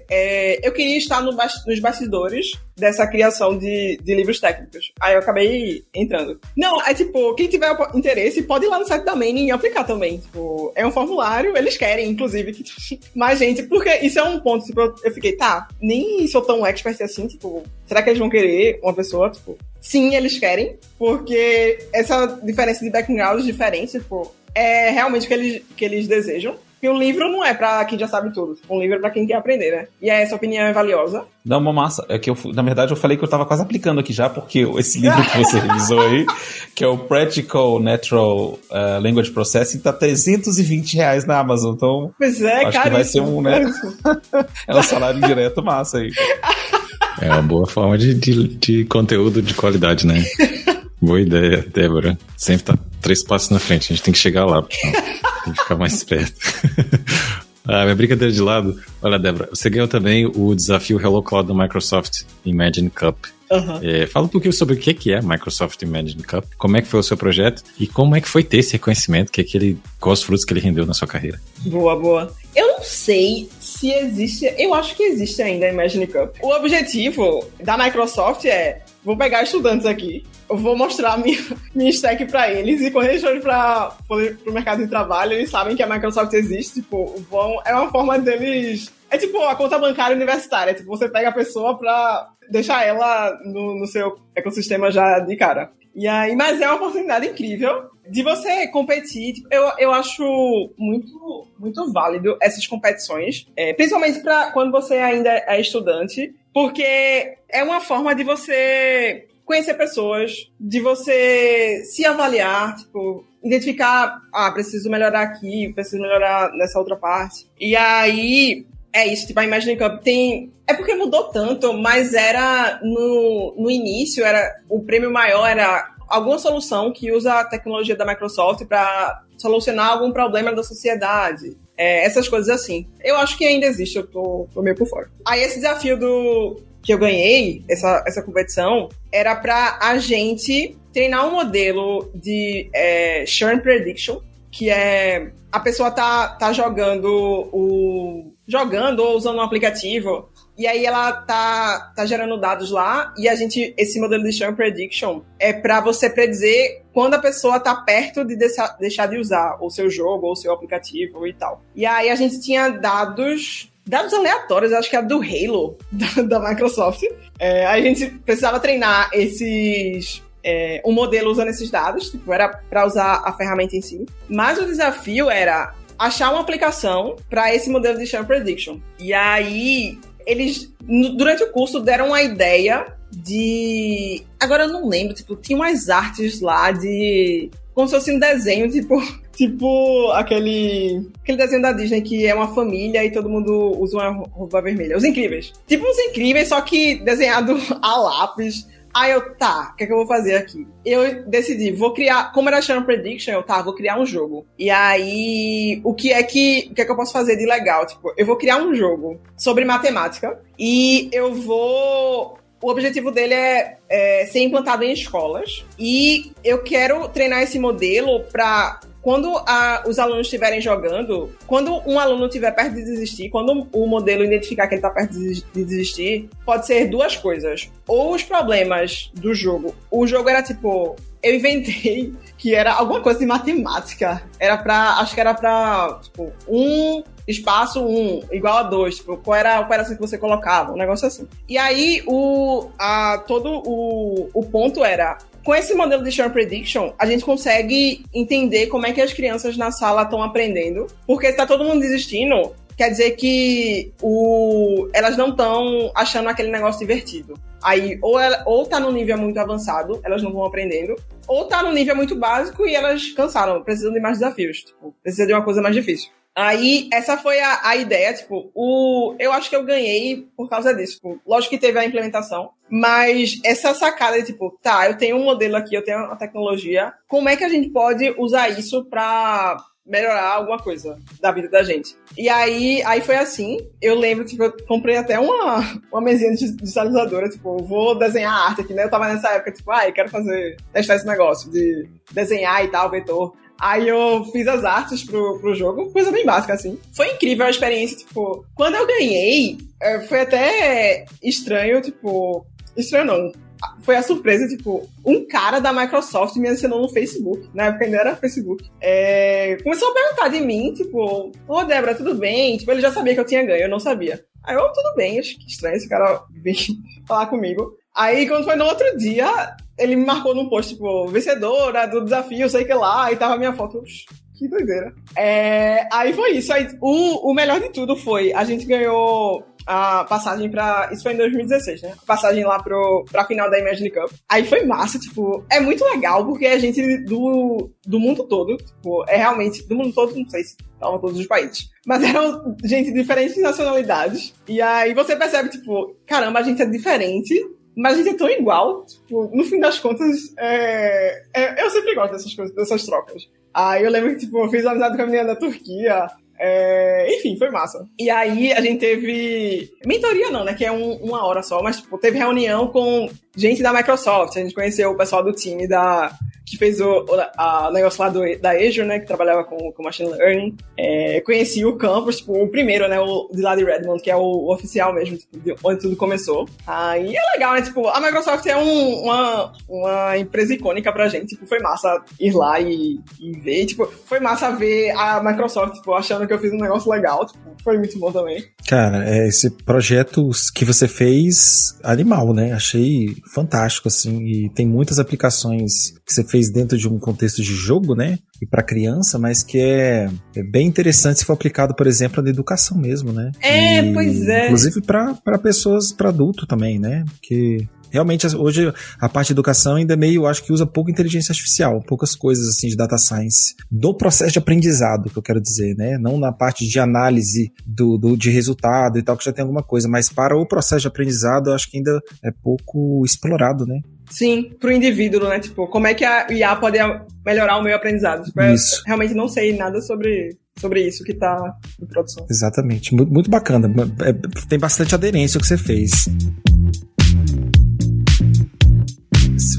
[SPEAKER 4] É, eu queria estar no, nos bastidores dessa criação de, de livros técnicos. Aí eu acabei entrando. Não, é tipo, quem tiver interesse pode ir lá no site da e aplicar também. Tipo, é um formulário, eles querem, inclusive, que mais gente, porque isso é um ponto, tipo, eu fiquei, tá, nem sou tão expert assim, tipo, será que eles vão querer uma pessoa, tipo, sim, eles querem, porque essa diferença de backgrounds diferentes, tipo, é realmente o que eles, que eles desejam. Porque um livro não é pra quem já sabe tudo. Um livro é pra quem quer aprender, né? E essa opinião é valiosa.
[SPEAKER 3] Dá uma massa. É que eu, na verdade, eu falei que eu tava quase aplicando aqui já, porque esse livro que você revisou aí, que é o Practical Natural uh, Language Processing, tá 320 reais na Amazon. Então,
[SPEAKER 4] pois é,
[SPEAKER 3] acho que vai ser um, né? é um salário direto massa aí.
[SPEAKER 2] É uma boa forma de, de, de conteúdo de qualidade, né? Boa ideia, Débora. Sempre tá três passos na frente. A gente tem que chegar lá. Tem que ficar mais perto. ah, minha brincadeira de lado. Olha, Débora, você ganhou também o desafio Hello Cloud da Microsoft Imagine Cup. Uhum. É, fala um pouquinho sobre o que é Microsoft Imagine Cup, como é que foi o seu projeto e como é que foi ter esse reconhecimento, que é aquele, quais frutos que ele rendeu na sua carreira.
[SPEAKER 4] Boa, boa. Eu não sei se existe, eu acho que existe ainda a Imagine Cup. O objetivo da Microsoft é, vou pegar estudantes aqui, eu vou mostrar minha, minha stack para eles e quando eles forem para o mercado de trabalho, eles sabem que a Microsoft existe, tipo, vão, é uma forma deles é tipo a conta bancária universitária. Tipo, você pega a pessoa pra deixar ela no, no seu ecossistema já de cara. E aí, mas é uma oportunidade incrível de você competir. Tipo, eu, eu acho muito, muito válido essas competições, é, principalmente para quando você ainda é estudante, porque é uma forma de você conhecer pessoas, de você se avaliar, tipo, identificar, ah, preciso melhorar aqui, preciso melhorar nessa outra parte. E aí, é isso, tipo, a Imagine Cup tem. É porque mudou tanto, mas era no, no início, era o prêmio maior era alguma solução que usa a tecnologia da Microsoft para solucionar algum problema da sociedade. É, essas coisas assim. Eu acho que ainda existe, eu tô, tô meio por fora. Aí esse desafio do que eu ganhei, essa, essa competição, era para a gente treinar um modelo de é, churn prediction, que é a pessoa tá, tá jogando o. jogando ou usando um aplicativo. E aí ela tá, tá gerando dados lá e a gente, esse modelo de churn prediction é para você predizer quando a pessoa tá perto de deixar, deixar de usar o seu jogo ou o seu aplicativo e tal. E aí a gente tinha dados dados aleatórios, acho que era do Halo da, da Microsoft. É, a gente precisava treinar esses. É, um modelo usando esses dados, tipo, era para usar a ferramenta em si. Mas o desafio era achar uma aplicação para esse modelo de Churn Prediction. E aí, eles, durante o curso, deram uma ideia de. Agora eu não lembro, tipo, tinha umas artes lá de. Como se fosse um desenho, tipo, Tipo aquele, aquele desenho da Disney que é uma família e todo mundo usa uma roupa vermelha. Os Incríveis. Tipo os Incríveis, só que desenhado a lápis. Aí eu, tá, o que é que eu vou fazer aqui? Eu decidi, vou criar, como era Sharon Prediction, eu, tá, vou criar um jogo. E aí, o que é que, o que é que eu posso fazer de legal? Tipo, eu vou criar um jogo sobre matemática e eu vou o objetivo dele é, é, ser implantado em escolas e eu quero treinar esse modelo para quando a, os alunos estiverem jogando, quando um aluno estiver perto de desistir, quando o modelo identificar que ele está perto de desistir, pode ser duas coisas. Ou os problemas do jogo. O jogo era tipo. Eu inventei que era alguma coisa de matemática. Era pra. Acho que era pra. Tipo, um espaço 1 um, igual a 2, tipo, qual era a operação que você colocava, um negócio assim. E aí, o, a, todo o, o ponto era com esse modelo de Churn Prediction, a gente consegue entender como é que as crianças na sala estão aprendendo. Porque está todo mundo desistindo, quer dizer que o, elas não estão achando aquele negócio divertido. Aí, ou, ela, ou tá no nível muito avançado, elas não vão aprendendo, ou tá no nível muito básico e elas cansaram, precisam de mais desafios. Tipo, precisa de uma coisa mais difícil. Aí, essa foi a, a ideia, tipo, o, eu acho que eu ganhei por causa disso. Tipo, lógico que teve a implementação, mas essa sacada de, tipo, tá, eu tenho um modelo aqui, eu tenho uma tecnologia, como é que a gente pode usar isso pra melhorar alguma coisa da vida da gente. E aí, aí foi assim. Eu lembro, tipo, eu comprei até uma, uma mesinha digitalizadora, tipo, vou desenhar arte aqui, né? Eu tava nessa época, tipo, ai, ah, quero fazer, testar esse negócio de desenhar e tal, vetor. Aí eu fiz as artes pro, pro jogo, coisa bem básica, assim. Foi incrível a experiência, tipo, quando eu ganhei, é, foi até estranho, tipo, estranho não, foi a surpresa, tipo, um cara da Microsoft me adicionou no Facebook. Na época ainda era Facebook. É, começou a perguntar de mim, tipo, ô oh, Débora, tudo bem? Tipo, ele já sabia que eu tinha ganho, eu não sabia. Aí eu, tudo bem, acho que estranho esse cara vir falar comigo. Aí, quando foi no outro dia, ele me marcou num post, tipo, vencedora do desafio, sei que lá, e tava a minha foto. Que doideira. É, aí foi isso. Aí, o, o melhor de tudo foi, a gente ganhou a passagem pra. Isso foi em 2016, né? passagem lá pro, pra final da Imagine Cup. Aí foi massa, tipo, é muito legal porque a gente do, do mundo todo, tipo, é realmente. Do mundo todo, não sei se estavam todos os países. Mas eram gente de diferentes nacionalidades. E aí você percebe, tipo, caramba, a gente é diferente, mas a gente é tão igual. Tipo, no fim das contas, é, é, eu sempre gosto dessas coisas, dessas trocas. Aí eu lembro que, tipo, eu fiz amizade com a menina da Turquia. É, enfim, foi massa. E aí a gente teve. Mentoria não, né? Que é um, uma hora só, mas tipo, teve reunião com gente da Microsoft. A gente conheceu o pessoal do time da, que fez o, o negócio lá do, da Azure, né, que trabalhava com, com Machine Learning. É, conheci o campus, tipo, o primeiro, né, o de lá de Redmond, que é o, o oficial mesmo, tipo, de onde tudo começou. Aí é legal, né, tipo, a Microsoft é um, uma, uma empresa icônica pra gente, tipo, foi massa ir lá e, e ver, tipo, foi massa ver a Microsoft, tipo, achando que eu fiz um negócio legal, tipo, foi muito bom também.
[SPEAKER 1] Cara, é, esse projeto que você fez, animal, né, achei fantástico, assim, e tem muitas aplicações que você fez dentro de um contexto de jogo, né? E para criança, mas que é, é, bem interessante se for aplicado, por exemplo, na educação mesmo, né?
[SPEAKER 4] É, e, pois é.
[SPEAKER 1] Inclusive para pessoas, para adulto também, né? Porque realmente hoje a parte de educação ainda é meio, acho que usa pouco inteligência artificial, poucas coisas assim de data science do processo de aprendizado, que eu quero dizer, né? Não na parte de análise do, do de resultado e tal, que já tem alguma coisa, mas para o processo de aprendizado, eu acho que ainda é pouco explorado, né?
[SPEAKER 4] Sim, pro indivíduo, né? Tipo, como é que a IA pode melhorar o meu aprendizado? Tipo, isso. realmente não sei nada sobre, sobre isso que tá em produção.
[SPEAKER 1] Exatamente. Muito, muito bacana. É, tem bastante aderência o que você fez.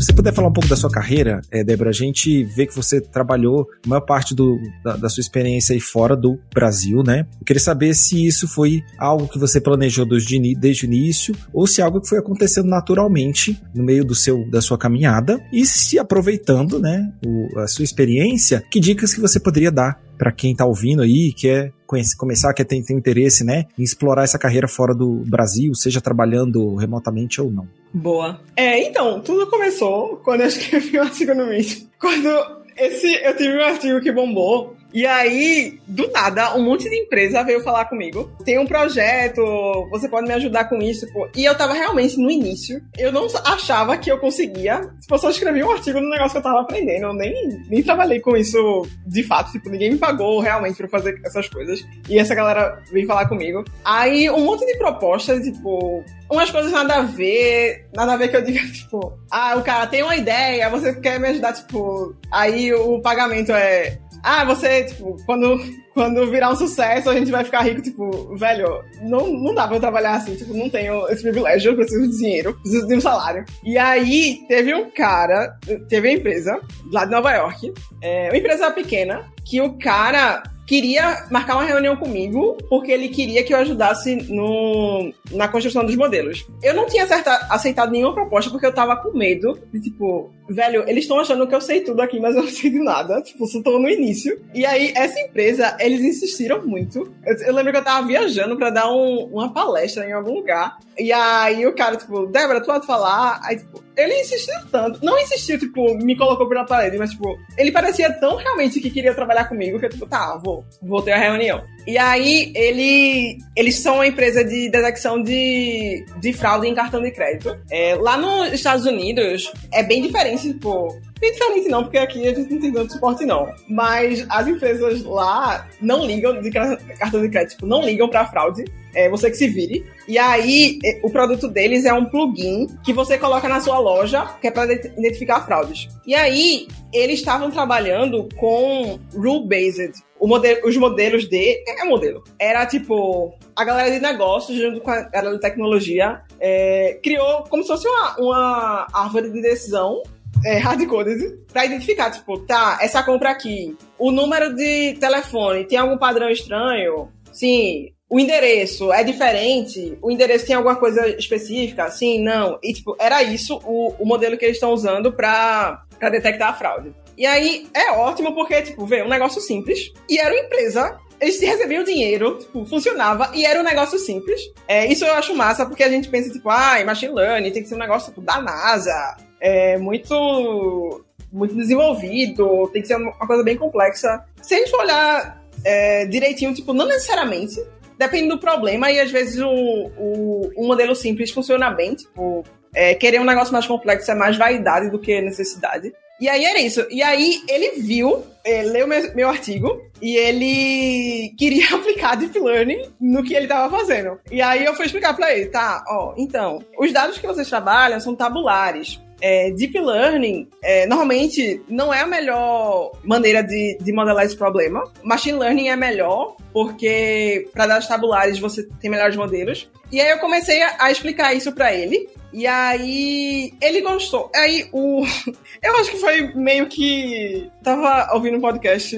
[SPEAKER 1] Você puder falar um pouco da sua carreira, é, Débora, a gente vê que você trabalhou a maior parte do, da, da, sua experiência aí fora do Brasil, né? Eu queria saber se isso foi algo que você planejou desde, desde o início ou se é algo que foi acontecendo naturalmente no meio do seu, da sua caminhada e se aproveitando, né, o, a sua experiência, que dicas que você poderia dar para quem está ouvindo aí, quer conhecer, começar, quer ter, ter interesse, né, em explorar essa carreira fora do Brasil, seja trabalhando remotamente ou não.
[SPEAKER 4] Boa. É, então, tudo começou quando eu escrevi um artigo no Medium. Quando esse, eu tive um artigo que bombou e aí, do nada, um monte de empresa veio falar comigo. Tem um projeto, você pode me ajudar com isso. Pô. E eu tava realmente no início. Eu não achava que eu conseguia. Tipo, eu só escrevi um artigo no negócio que eu tava aprendendo. Eu nem, nem trabalhei com isso de fato. Tipo, ninguém me pagou realmente pra fazer essas coisas. E essa galera veio falar comigo. Aí, um monte de propostas, tipo, umas coisas nada a ver, nada a ver que eu diga, tipo, ah, o cara tem uma ideia, você quer me ajudar, tipo, aí o pagamento é ah, você, tipo, quando, quando virar um sucesso, a gente vai ficar rico, tipo, velho, não, não dá pra eu trabalhar assim, tipo, não tenho esse privilégio, eu preciso de dinheiro, preciso de um salário. E aí, teve um cara, teve uma empresa, lá de Nova York, é, uma empresa pequena, que o cara queria marcar uma reunião comigo porque ele queria que eu ajudasse no, na construção dos modelos. Eu não tinha acerta, aceitado nenhuma proposta porque eu tava com medo de, tipo, velho, eles estão achando que eu sei tudo aqui, mas eu não sei de nada. Tipo, só tô no início. E aí, essa empresa, eles insistiram muito. Eu, eu lembro que eu tava viajando para dar um, uma palestra em algum lugar. E aí o cara, tipo, Débora, tu pode falar? Aí, tipo, ele insistiu tanto. Não insistiu, tipo, me colocou pela parede, mas, tipo, ele parecia tão realmente que queria trabalhar comigo que eu, tipo, tá, vou, vou ter a reunião. E aí, ele, eles são uma empresa de detecção de, de fraude em cartão de crédito. É, lá nos Estados Unidos, é bem diferente, tipo, Principalmente não, porque aqui a gente não tem tanto suporte, não. Mas as empresas lá não ligam de cartão de crédito, não ligam pra fraude. É você que se vire. E aí, é, o produto deles é um plugin que você coloca na sua loja, que é para identificar fraudes. E aí, eles estavam trabalhando com rule-based. Os modelos de. É modelo. Era tipo. A galera de negócios, junto com a galera de tecnologia, é, criou como se fosse uma, uma árvore de decisão é, hardcoded para identificar, tipo, tá, essa compra aqui, o número de telefone tem algum padrão estranho? Sim. O endereço é diferente? O endereço tem alguma coisa específica? Sim, não. E, tipo, era isso o, o modelo que eles estão usando para detectar a fraude. E aí é ótimo porque, tipo, vê, um negócio simples. E era uma empresa eles recebiam dinheiro, tipo, funcionava e era um negócio simples. É, isso eu acho massa porque a gente pensa, tipo, ah, machine learning tem que ser um negócio tipo, da NASA, é muito, muito desenvolvido, tem que ser uma coisa bem complexa. Se a gente for olhar é, direitinho, tipo, não necessariamente, depende do problema e às vezes o, o, o modelo simples funciona bem, tipo, é, querer um negócio mais complexo é mais vaidade do que necessidade. E aí era isso. E aí ele viu, é, leu meu, meu artigo e ele queria aplicar Deep Learning no que ele estava fazendo. E aí eu fui explicar para ele, tá, ó, então, os dados que vocês trabalham são tabulares é, Deep Learning é, normalmente não é a melhor maneira de, de modelar esse problema. Machine Learning é melhor, porque para dados tabulares você tem melhores modelos. E aí eu comecei a, a explicar isso para ele. E aí ele gostou. Aí o. Eu acho que foi meio que. Tava ouvindo um podcast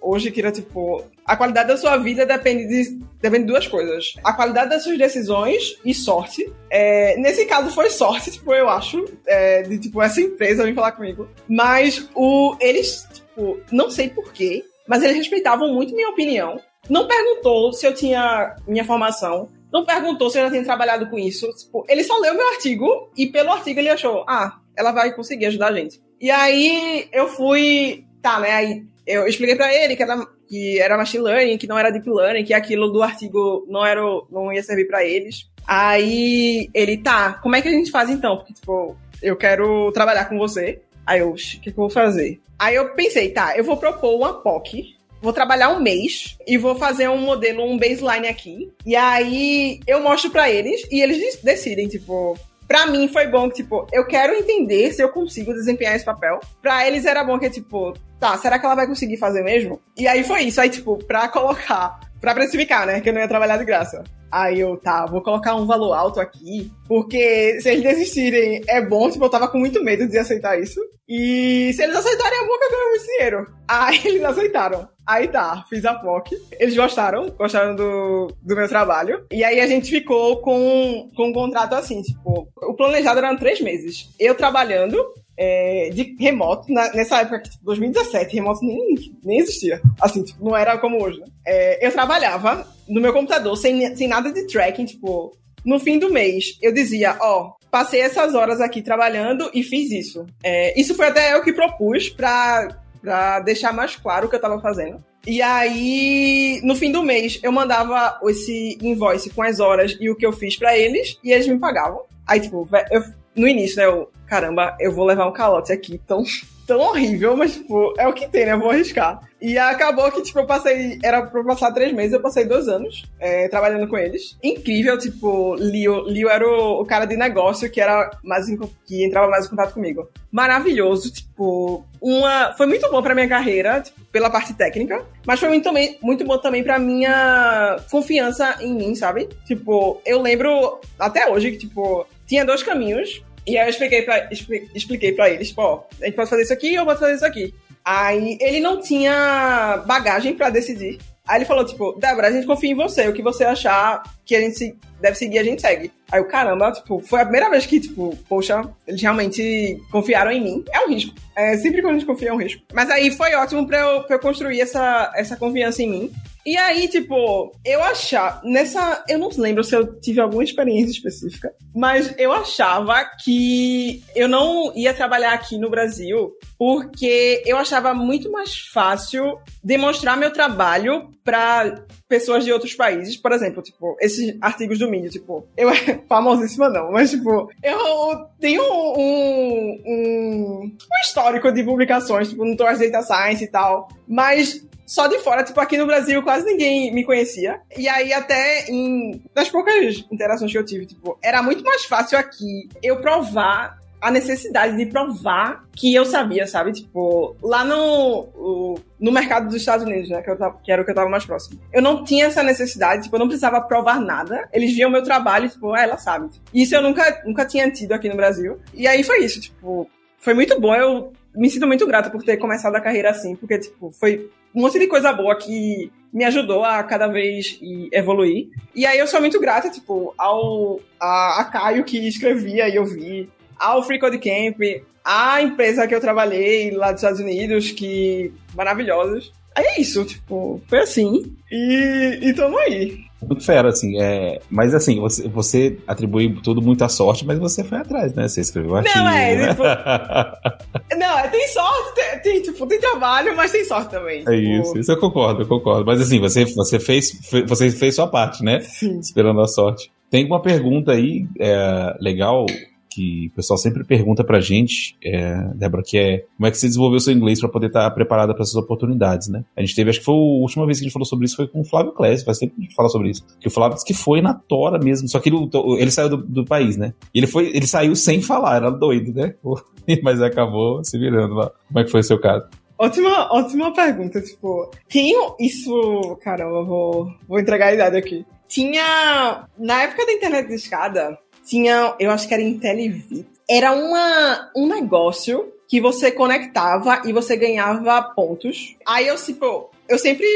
[SPEAKER 4] hoje que era tipo. A qualidade da sua vida depende de, depende de duas coisas. A qualidade das suas decisões e sorte. É, nesse caso foi sorte, tipo, eu acho. É, de tipo, essa empresa vir falar comigo. Mas o, eles, tipo, não sei porquê, mas eles respeitavam muito minha opinião. Não perguntou se eu tinha minha formação não perguntou se eu já tinha trabalhado com isso. Tipo, ele só leu meu artigo e pelo artigo ele achou, ah, ela vai conseguir ajudar a gente. E aí eu fui, tá, né? Aí eu expliquei para ele que era, que era machine learning, que não era deep learning, que aquilo do artigo não era, não ia servir para eles. Aí ele, tá, como é que a gente faz então? Porque, tipo, eu quero trabalhar com você. Aí eu, o que, que eu vou fazer? Aí eu pensei, tá, eu vou propor uma POC vou trabalhar um mês e vou fazer um modelo, um baseline aqui. E aí eu mostro para eles e eles decidem, tipo, Pra mim foi bom que, tipo, eu quero entender se eu consigo desempenhar esse papel. Pra eles era bom que, tipo, tá, será que ela vai conseguir fazer mesmo? E aí foi isso. Aí, tipo, pra colocar, pra precificar, né? Que eu não ia trabalhar de graça. Aí eu, tá, vou colocar um valor alto aqui, porque se eles desistirem é bom, tipo, eu tava com muito medo de aceitar isso. E se eles aceitarem é bom que eu ganho muito dinheiro. Aí eles aceitaram. Aí tá, fiz a POC. Eles gostaram, gostaram do, do meu trabalho. E aí a gente ficou com, com um contrato assim, tipo, o planejado eram três meses. Eu trabalhando, é, de remoto, na, nessa época, tipo, 2017, remoto nem, nem existia. Assim, tipo, não era como hoje, né? É, eu trabalhava no meu computador sem, sem nada de tracking, tipo, no fim do mês, eu dizia, ó, passei essas horas aqui trabalhando e fiz isso. É, isso foi até eu que propus pra, pra deixar mais claro o que eu tava fazendo. E aí, no fim do mês, eu mandava esse invoice com as horas e o que eu fiz para eles, e eles me pagavam. Aí, tipo, eu, no início, né, eu, caramba, eu vou levar um calote aqui tão, tão horrível, mas, tipo, é o que tem, né? Eu vou arriscar. E acabou que, tipo, eu passei. Era pra passar três meses, eu passei dois anos é, trabalhando com eles. Incrível, tipo, Leo, Leo era o, o, cara de negócio que era mais em, que entrava mais em contato comigo. Maravilhoso, tipo, uma. Foi muito bom pra minha carreira, tipo, pela parte técnica, mas foi muito, também, muito bom também pra minha confiança em mim, sabe? Tipo, eu lembro até hoje que, tipo, tinha dois caminhos e aí eu expliquei pra, expliquei pra eles, pô, a gente pode fazer isso aqui ou pode fazer isso aqui. Aí ele não tinha bagagem para decidir. Aí ele falou, tipo, Débora, a gente confia em você. O que você achar que a gente deve seguir, a gente segue. Aí o caramba, tipo, foi a primeira vez que, tipo, poxa, eles realmente confiaram em mim. É um risco. É, sempre quando a gente confia é um risco. Mas aí foi ótimo pra eu, pra eu construir essa, essa confiança em mim. E aí, tipo, eu achava. Nessa. Eu não lembro se eu tive alguma experiência específica, mas eu achava que eu não ia trabalhar aqui no Brasil porque eu achava muito mais fácil demonstrar meu trabalho para pessoas de outros países. Por exemplo, tipo, esses artigos do Medium, tipo, eu famosíssima não, mas tipo, eu tenho um, um, um histórico de publicações, tipo, no Towards Data Science e tal, mas só de fora, tipo, aqui no Brasil quase ninguém me conhecia. E aí, até em, nas poucas interações que eu tive, tipo, era muito mais fácil aqui eu provar a necessidade de provar que eu sabia, sabe? Tipo, lá no, no mercado dos Estados Unidos, né? Que, eu tava, que era o que eu tava mais próximo. Eu não tinha essa necessidade, tipo, eu não precisava provar nada. Eles viam meu trabalho, tipo, ah, ela sabe. Isso eu nunca, nunca tinha tido aqui no Brasil. E aí foi isso, tipo, foi muito bom. Eu me sinto muito grata por ter começado a carreira assim, porque, tipo, foi um monte de coisa boa que me ajudou a cada vez evoluir. E aí eu sou muito grata, tipo, ao a, a Caio que escrevia e eu vi, ao Free Code Camp, a empresa que eu trabalhei lá dos Estados Unidos, que maravilhosos. Aí é isso, tipo, foi assim. E, e tamo aí.
[SPEAKER 3] Muito fera, assim. É... Mas assim, você, você atribui tudo muita sorte, mas você foi atrás, né? Você escreveu artigo.
[SPEAKER 4] Não, é, né? tipo... Não, é, tem sorte, tem, tem, tipo, tem trabalho, mas tem sorte também. É
[SPEAKER 3] tipo... isso, isso eu concordo, eu concordo. Mas assim, você, você, fez, você fez sua parte, né?
[SPEAKER 4] Sim.
[SPEAKER 3] Esperando a sorte. Tem uma pergunta aí é, legal que o pessoal sempre pergunta pra gente, é, Débora, que é como é que você desenvolveu seu inglês para poder estar preparada para essas oportunidades, né? A gente teve, acho que foi a última vez que a gente falou sobre isso foi com o Flávio Kless, faz tempo que a gente fala sobre isso. Que o Flávio disse que foi na tora mesmo, só que ele, ele saiu do, do, país, né? E ele, foi, ele saiu sem falar, era doido, né? Mas acabou se virando lá. Como é que foi o seu caso?
[SPEAKER 4] Ótima, ótima pergunta, tipo, tenho isso. Caramba, vou, vou entregar a idade aqui. Tinha. Na época da internet de escada, tinha, eu acho que era IntelliVit. Era uma, um negócio que você conectava e você ganhava pontos. Aí eu, tipo, eu sempre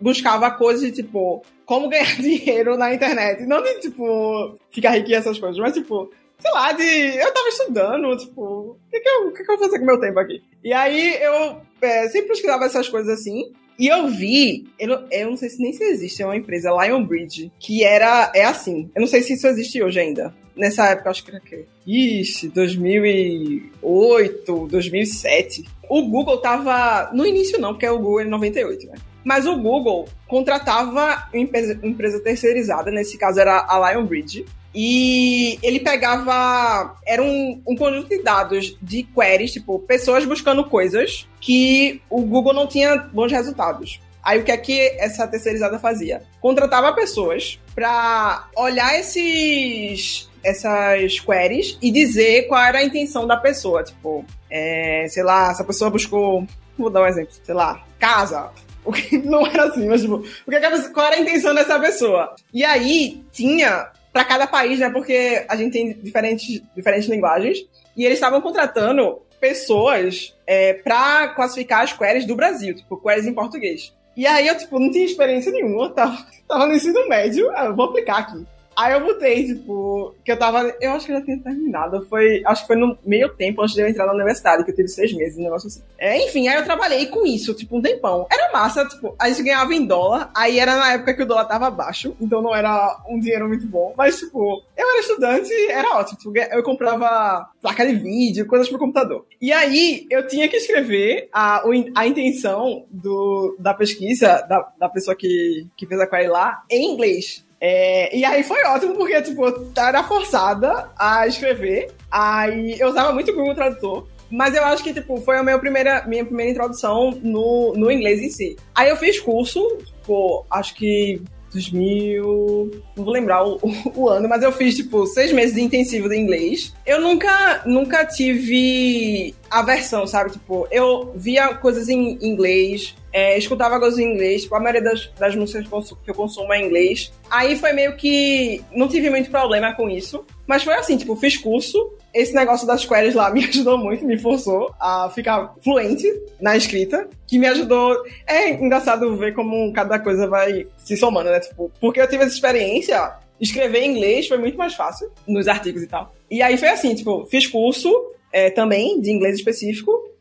[SPEAKER 4] buscava coisas de, tipo, como ganhar dinheiro na internet. Não de, tipo, ficar rico e essas coisas, mas, tipo, sei lá, de. Eu tava estudando, tipo, o que, que, eu, que, que eu vou fazer com meu tempo aqui? E aí eu é, sempre pesquisava essas coisas assim. E eu vi, eu não, eu não sei se nem se existe, é uma empresa, Lionbridge, que era, é assim. Eu não sei se isso existe hoje ainda nessa época, acho que era que Ixi, 2008, 2007. O Google tava. No início não, porque o Google é 98, né? Mas o Google contratava empresa, empresa terceirizada, nesse caso era a Lionbridge, e ele pegava. Era um, um, conjunto de dados de queries, tipo, pessoas buscando coisas que o Google não tinha bons resultados. Aí o que é que essa terceirizada fazia? Contratava pessoas para olhar esses essas queries e dizer qual era a intenção da pessoa. Tipo, é, sei lá, se a pessoa buscou. Vou dar um exemplo, sei lá, casa. O que não era assim, mas tipo, o que, é que qual era a intenção dessa pessoa? E aí tinha para cada país, né? Porque a gente tem diferentes, diferentes linguagens. E eles estavam contratando pessoas é, para classificar as queries do Brasil, tipo, queries em português. E aí eu, tipo, não tinha experiência nenhuma, tava, tava no ensino médio, eu vou aplicar aqui. Aí eu botei, tipo, que eu tava. Eu acho que eu já tinha terminado. Foi. Acho que foi no meio tempo antes de eu entrar na universidade, que eu tive seis meses, um negócio assim. É, enfim, aí eu trabalhei com isso, tipo, um tempão. Era massa, tipo, a gente ganhava em dólar, aí era na época que o dólar tava baixo, então não era um dinheiro muito bom. Mas, tipo, eu era estudante, era ótimo. Tipo, eu comprava placa de vídeo, coisas pro computador. E aí eu tinha que escrever a, a intenção do, da pesquisa, da, da pessoa que, que fez a query lá, em inglês. É, e aí foi ótimo, porque, tipo, eu era forçada a escrever. Aí eu usava muito o Google Tradutor. Mas eu acho que, tipo, foi a minha primeira, minha primeira introdução no, no inglês em si. Aí eu fiz curso, tipo, acho que 2000. Não vou lembrar o, o, ano, mas eu fiz, tipo, seis meses de intensivo de inglês. Eu nunca, nunca tive aversão, sabe? Tipo, eu via coisas em inglês, é, escutava coisas em inglês, tipo, a maioria das, das músicas que eu consumo é em inglês. Aí foi meio que. Não tive muito problema com isso. Mas foi assim, tipo, fiz curso, esse negócio das queries lá me ajudou muito, me forçou a ficar fluente na escrita, que me ajudou. É engraçado ver como cada coisa vai se somando, né? Tipo, porque eu tive essa experiência, escrever em inglês foi muito mais fácil, nos artigos e tal. E aí foi assim, tipo, fiz curso é, também de inglês específico,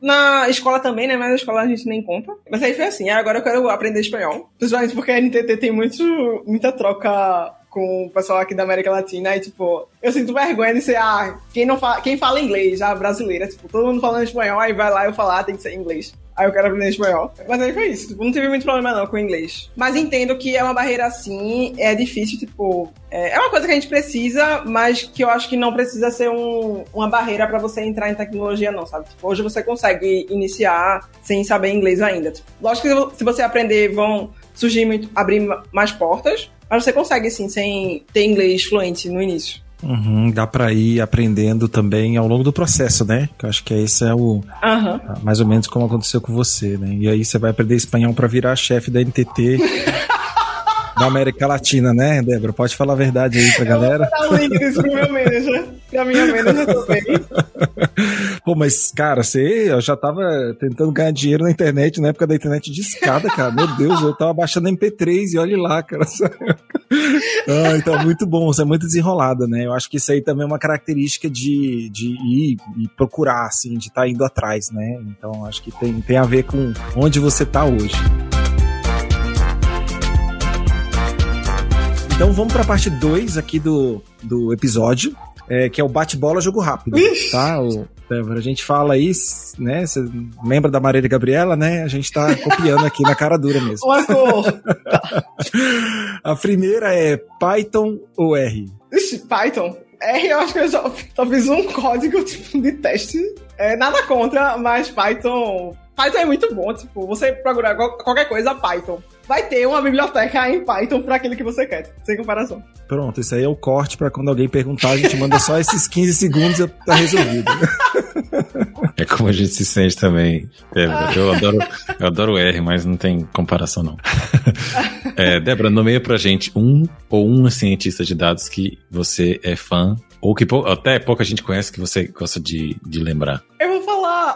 [SPEAKER 4] na escola também, né? Mas na escola a gente nem conta. Mas aí foi assim, aí agora eu quero aprender espanhol. Principalmente porque a NTT tem muito, muita troca com o pessoal aqui da América Latina. E, tipo, eu sinto vergonha de ser, ah, quem, não fala, quem fala inglês, ah, brasileira. Tipo, todo mundo falando espanhol, aí vai lá eu falar, tem que ser inglês. Aí eu quero aprender espanhol. Mas aí foi isso. Tipo, não tive muito problema não com o inglês. Mas entendo que é uma barreira assim, é difícil, tipo. É é uma coisa que a gente precisa, mas que eu acho que não precisa ser um- uma barreira pra você entrar em tecnologia, não, sabe? Tipo, hoje você consegue iniciar sem saber inglês ainda. Tipo, lógico que se vo- se você aprender, vão surgir muito, abrir ma- mais portas, mas você consegue, sim, sem ter inglês fluente no início.
[SPEAKER 1] Uhum, dá pra ir aprendendo também ao longo do processo, né? Que eu acho que esse é o
[SPEAKER 4] Aham.
[SPEAKER 1] mais ou menos como aconteceu com você, né? E aí você vai aprender espanhol pra virar chefe da NTT da América Latina, né, Débora? Pode falar a verdade aí pra galera.
[SPEAKER 4] Dá o link disso pro meu manager. Pra minha manager também.
[SPEAKER 1] Pô, mas, cara, você eu já tava tentando ganhar dinheiro na internet, na época da internet de escada, cara. Meu Deus, eu tava baixando MP3 e olhe lá, cara. ah, então, muito bom, você é muito desenrolada, né? Eu acho que isso aí também é uma característica de, de ir e procurar, assim, de estar indo atrás, né? Então, acho que tem, tem a ver com onde você tá hoje. Então vamos para a parte 2 aqui do, do episódio, é, que é o bate-bola jogo rápido, tá? O, Débora, a gente fala aí, né? Você lembra da Marília Gabriela, né? A gente tá copiando aqui na cara dura mesmo. A primeira é Python ou R?
[SPEAKER 4] Ixi, Python. R, eu acho que eu já, só fiz um código tipo, de teste. É, nada contra, mas Python. Python é muito bom, tipo, você procurar qual- qualquer coisa, Python. Vai ter uma biblioteca em Python para aquilo que você quer, sem comparação.
[SPEAKER 1] Pronto, isso aí é o corte para quando alguém perguntar, a gente manda só esses 15 segundos e tá resolvido.
[SPEAKER 2] É como a gente se sente também, Débora. Eu adoro, eu adoro o R, mas não tem comparação, não. É, Débora, nomeia pra gente um ou uma cientista de dados que você é fã, ou que pou- até pouca gente conhece que você gosta de, de lembrar.
[SPEAKER 4] Eu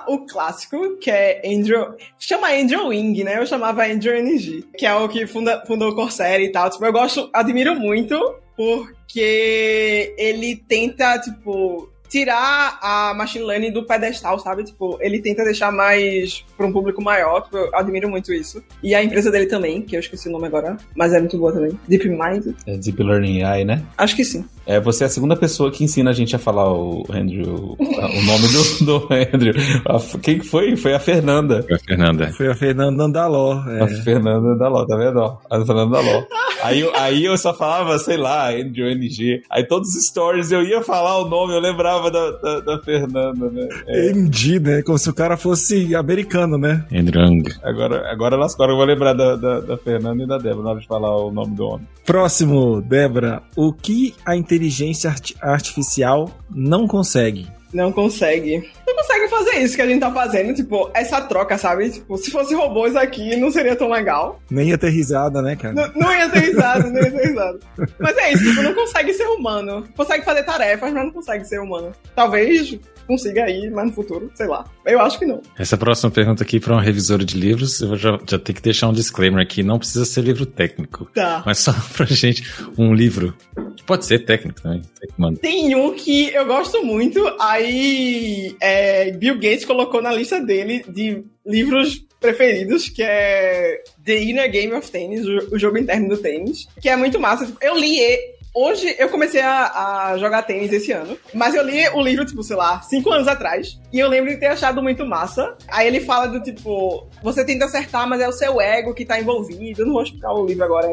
[SPEAKER 4] o clássico, que é Andrew. Chama Andrew Wing, né? Eu chamava Andrew NG, que é o que funda, fundou o Corsair e tal. Tipo, eu gosto, admiro muito, porque ele tenta, tipo, tirar a machine learning do pedestal, sabe? Tipo, ele tenta deixar mais para um público maior. Tipo, eu admiro muito isso. E a empresa dele também, que eu esqueci o nome agora, mas é muito boa também. DeepMind?
[SPEAKER 3] É Deep Learning AI, né?
[SPEAKER 4] Acho que sim.
[SPEAKER 3] É, você é a segunda pessoa que ensina a gente a falar o Andrew, o nome do, do Andrew. A- quem que foi? Foi a Fernanda.
[SPEAKER 2] Foi a Fernanda.
[SPEAKER 1] Foi a Fernanda Andaló.
[SPEAKER 3] A
[SPEAKER 1] É.
[SPEAKER 3] Fernanda da Ló, tá vendo? A Fernanda da Ló. Aí, eu- aí eu só falava, sei lá, Andrew NG. Aí todos os stories eu ia falar o nome, eu lembrava da, da, da Fernanda, né? É,
[SPEAKER 1] MD, né? Como se o cara fosse americano, né?
[SPEAKER 2] Endrang.
[SPEAKER 3] agora, agora nas horas eu vou lembrar da, da, da Fernanda e da Débora na hora de falar o nome do homem.
[SPEAKER 1] Próximo, Débora. O que a inteligência arti- artificial não consegue?
[SPEAKER 4] Não consegue. Não consegue fazer isso que a gente tá fazendo, tipo, essa troca, sabe? Tipo, se fosse robôs aqui, não seria tão legal.
[SPEAKER 1] Nem ia ter risada, né, cara?
[SPEAKER 4] Não, não ia ter risado, não ia ter risado. Mas é isso, tipo, não consegue ser humano. Consegue fazer tarefas, mas não consegue ser humano. Talvez consiga aí, mas no futuro, sei lá. Eu acho que não.
[SPEAKER 2] Essa próxima pergunta aqui para uma revisora de livros, eu já, já tenho que deixar um disclaimer aqui, não precisa ser livro técnico.
[SPEAKER 4] Tá.
[SPEAKER 2] Mas só pra gente, um livro. Pode ser técnico também. manda.
[SPEAKER 4] Tem um que eu gosto muito, aí é, Bill Gates colocou na lista dele de livros preferidos, que é The Inner Game of Tennis, o, jogo interno do tênis, que é muito massa. Eu li Hoje eu comecei a, a jogar tênis esse ano, mas eu li o livro, tipo, sei lá, cinco anos atrás, e eu lembro de ter achado muito massa. Aí ele fala do tipo, você tenta acertar, mas é o seu ego que tá envolvido. Eu não vou explicar o livro agora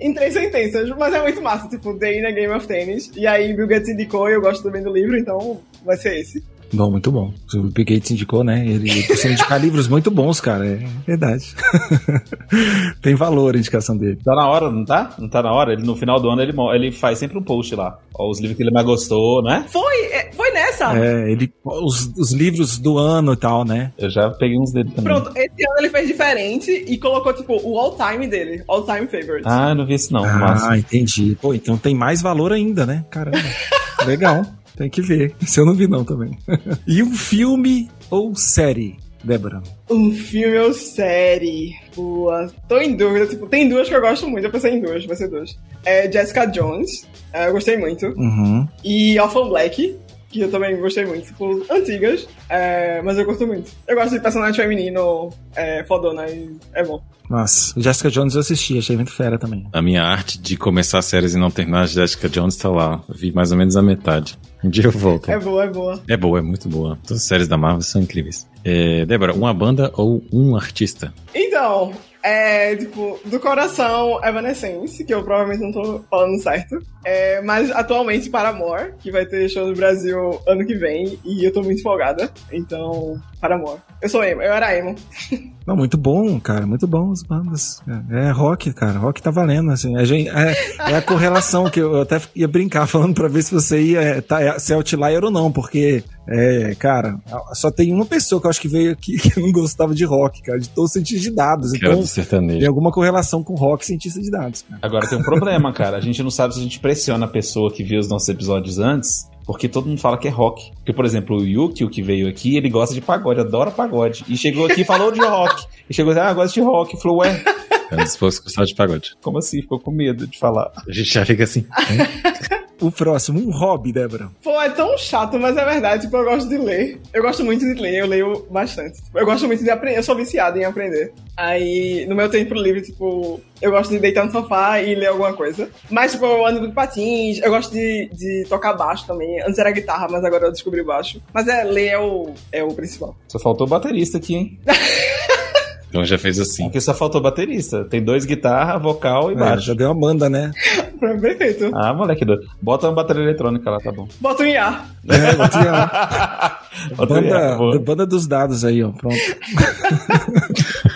[SPEAKER 4] em, três sentenças, mas é muito massa, tipo, The Inner Game of Tennis. E aí Bill Gates indicou e eu gosto também do livro, então vai ser esse.
[SPEAKER 1] Bom, muito bom. O Bill Gates indicou, né? Ele costuma indicar livros muito bons, cara. É verdade. Tem valor a indicação dele.
[SPEAKER 3] Tá na hora, não tá? Não tá na hora? Ele, no final do ano ele, ele faz sempre um post lá. Ó, os livros que ele mais gostou, né?
[SPEAKER 4] Foi, é, foi nessa!
[SPEAKER 1] É, ele. Os, os livros do ano e tal, né?
[SPEAKER 3] Eu já peguei uns dele também.
[SPEAKER 4] Pronto, esse ano ele fez diferente e colocou, tipo, o all-time dele, all-time favorite.
[SPEAKER 3] Ah, eu não vi isso não.
[SPEAKER 1] Ah,
[SPEAKER 3] Massa.
[SPEAKER 1] entendi. Pô, então tem mais valor ainda, né? Caramba. Legal. Tem que ver. Isso eu não vi, não, também. e um filme ou série, Débora?
[SPEAKER 4] Um filme ou série? Boa. Tô em dúvida, tipo, tem duas que eu gosto muito, eu pensei em duas, vai ser duas. É Jessica Jones, é, eu gostei muito.
[SPEAKER 1] Uhum.
[SPEAKER 4] E Orphan Black, que eu também gostei muito, tipo, antigas. É, mas eu gosto muito. Eu gosto de personagem feminino é, fodona e é bom.
[SPEAKER 1] Nossa, Jessica Jones eu assisti, achei muito fera também.
[SPEAKER 2] A minha arte de começar séries e não terminar Jessica Jones tá lá. Eu vi mais ou menos a metade. Um dia eu volto.
[SPEAKER 4] É boa, é boa.
[SPEAKER 2] É boa, é muito boa. Todas as séries da Marvel são incríveis. É, Débora, uma banda ou um artista?
[SPEAKER 4] Então, é, tipo, do coração Evanescence, que eu provavelmente não tô falando certo. É, mas atualmente Paramore, que vai ter show no Brasil ano que vem, e eu tô muito empolgada. Então, Paramore. Eu sou emo, eu era emo.
[SPEAKER 1] Não, muito bom, cara, muito bom as bandas. É, é rock, cara, rock tá valendo, assim. A gente, é, é, a correlação que eu até ia brincar falando pra ver se você ia tá, se é outlier ou não, porque, é, cara, só tem uma pessoa que eu acho que veio aqui que não gostava de rock, cara, de todos os cientistas de dados.
[SPEAKER 2] Que
[SPEAKER 1] então,
[SPEAKER 2] sertanejo.
[SPEAKER 1] tem alguma correlação com rock e cientista de dados, cara.
[SPEAKER 3] Agora tem um problema, cara. A gente não sabe se a gente pressiona a pessoa que viu os nossos episódios antes porque todo mundo fala que é rock. Porque, por exemplo, o Yuki, o que veio aqui, ele gosta de pagode, adora pagode. E chegou aqui e falou de rock. E chegou e disse, ah, gosta de rock. E falou, ué.
[SPEAKER 2] Não disposto a gostar de pagode.
[SPEAKER 3] Como assim? Ficou com medo de falar.
[SPEAKER 2] A gente já fica assim.
[SPEAKER 1] o próximo, um hobby, Débora.
[SPEAKER 4] Pô, é tão chato, mas é verdade. Tipo, eu gosto de ler. Eu gosto muito de ler, eu leio bastante. Tipo, eu gosto muito de aprender. Eu sou viciado em aprender. Aí, no meu tempo livre, tipo, eu gosto de deitar no sofá e ler alguma coisa. Mas, tipo, eu ando de patins, eu gosto de, de tocar baixo também. Antes era guitarra, mas agora eu descobri baixo. Mas é, ler é o, é o principal.
[SPEAKER 3] Só faltou baterista aqui, hein?
[SPEAKER 2] Então já fez assim.
[SPEAKER 3] Aqui só faltou baterista. Tem dois guitarra, vocal e
[SPEAKER 1] É,
[SPEAKER 3] baixo.
[SPEAKER 1] já deu uma banda, né?
[SPEAKER 4] Perfeito.
[SPEAKER 3] Ah, moleque doido. Bota uma bateria eletrônica lá, tá bom.
[SPEAKER 4] Bota um IA.
[SPEAKER 1] É,
[SPEAKER 3] Bota um IA,
[SPEAKER 1] banda,
[SPEAKER 3] boa.
[SPEAKER 1] banda dos dados aí, ó. Pronto.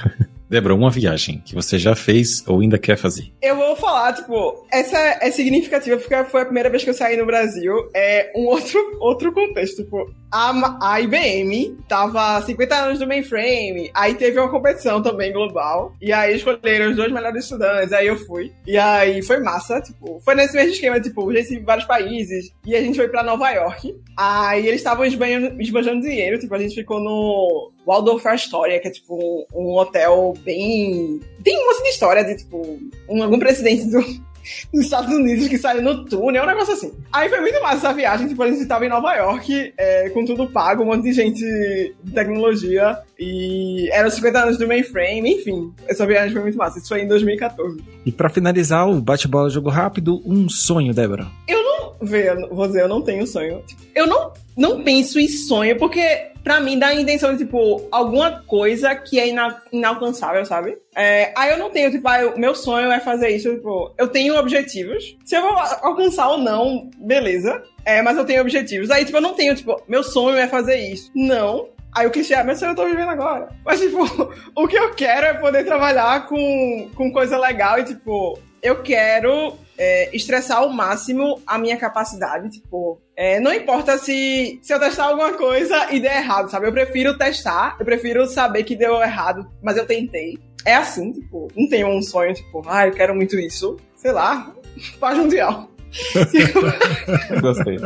[SPEAKER 2] Débora, uma viagem que você já fez ou ainda quer fazer?
[SPEAKER 4] Eu vou falar, tipo, essa é significativa porque foi a primeira vez que eu saí no Brasil. É um outro, outro contexto, tipo, a, a IBM tava 50 anos do mainframe, aí teve uma competição também global, e aí escolheram os dois melhores estudantes, aí eu fui. E aí foi massa, tipo, foi nesse mesmo esquema, tipo, gente em vários países, e a gente foi pra Nova York. Aí eles estavam esbanjando, esbanjando dinheiro, tipo, a gente ficou no Waldorf Astoria, que é tipo um, um hotel bem. Tem um monte de história de, tipo, um, algum presidente do, dos Estados Unidos que saiu no túnel, um negócio assim. Aí foi muito massa essa viagem, tipo, a gente tava em Nova York, é, com tudo pago, um monte de gente de tecnologia, e eram os 50 anos do mainframe, enfim. Essa viagem foi muito massa, isso foi em 2014.
[SPEAKER 1] E pra finalizar o bate-bola jogo rápido, um sonho, Débora.
[SPEAKER 4] Eu não. Vê, dizer, eu não tenho sonho. Eu não, não penso em sonho, porque pra mim dá a intenção de, tipo, alguma coisa que é ina- inalcançável, sabe? É, aí eu não tenho, tipo, ah, eu- meu sonho é fazer isso, tipo, eu tenho objetivos. Se eu vou alcançar ou não, beleza. É, mas eu tenho objetivos. Aí, tipo, eu não tenho, tipo, meu sonho é fazer isso. Não. Aí o clichê é, sonho eu tô vivendo agora. Mas, tipo, o que eu quero é poder trabalhar com, com coisa legal e, tipo, eu quero é, estressar ao máximo a minha capacidade, tipo, é, não importa se, se eu testar alguma coisa e der errado, sabe? Eu prefiro testar, eu prefiro saber que deu errado, mas eu tentei. É assim, tipo, não tenho um sonho, tipo, ah, eu quero muito isso. Sei lá, paz mundial.
[SPEAKER 3] Gostei.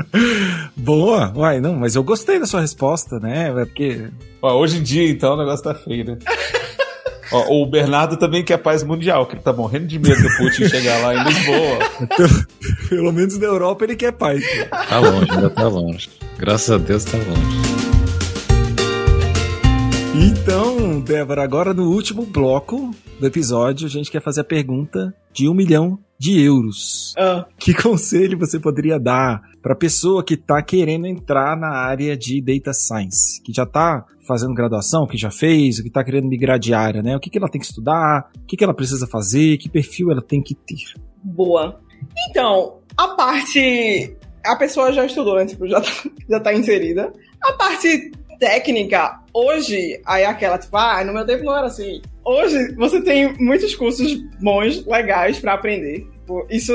[SPEAKER 1] Boa! Uai, não, mas eu gostei da sua resposta, né? É porque.
[SPEAKER 3] Ó, hoje em dia, então, o negócio tá feio, né? Ó, o Bernardo também quer paz mundial, que ele tá morrendo de medo do Putin chegar lá em Lisboa.
[SPEAKER 1] Pelo menos na Europa ele quer paz.
[SPEAKER 2] Tá longe, ainda tá longe. Graças a Deus tá longe.
[SPEAKER 1] Então, Débora, agora no último bloco do episódio, a gente quer fazer a pergunta de um milhão de euros.
[SPEAKER 4] Ah,
[SPEAKER 1] Que conselho você poderia dar para pessoa que está querendo entrar na área de data science, que já está fazendo graduação, que já fez, que está querendo migrar de área, né? O que, que ela tem que estudar, o que, que ela precisa fazer, que perfil ela tem que ter.
[SPEAKER 4] boa. Então, a parte. A pessoa já estudou, né? Tipo, já tá, já tá inserida. A parte técnica, hoje, aí é aquela, tipo, ah, no meu tempo não era assim. Hoje, você tem muitos cursos bons, legais pra aprender. Tipo, isso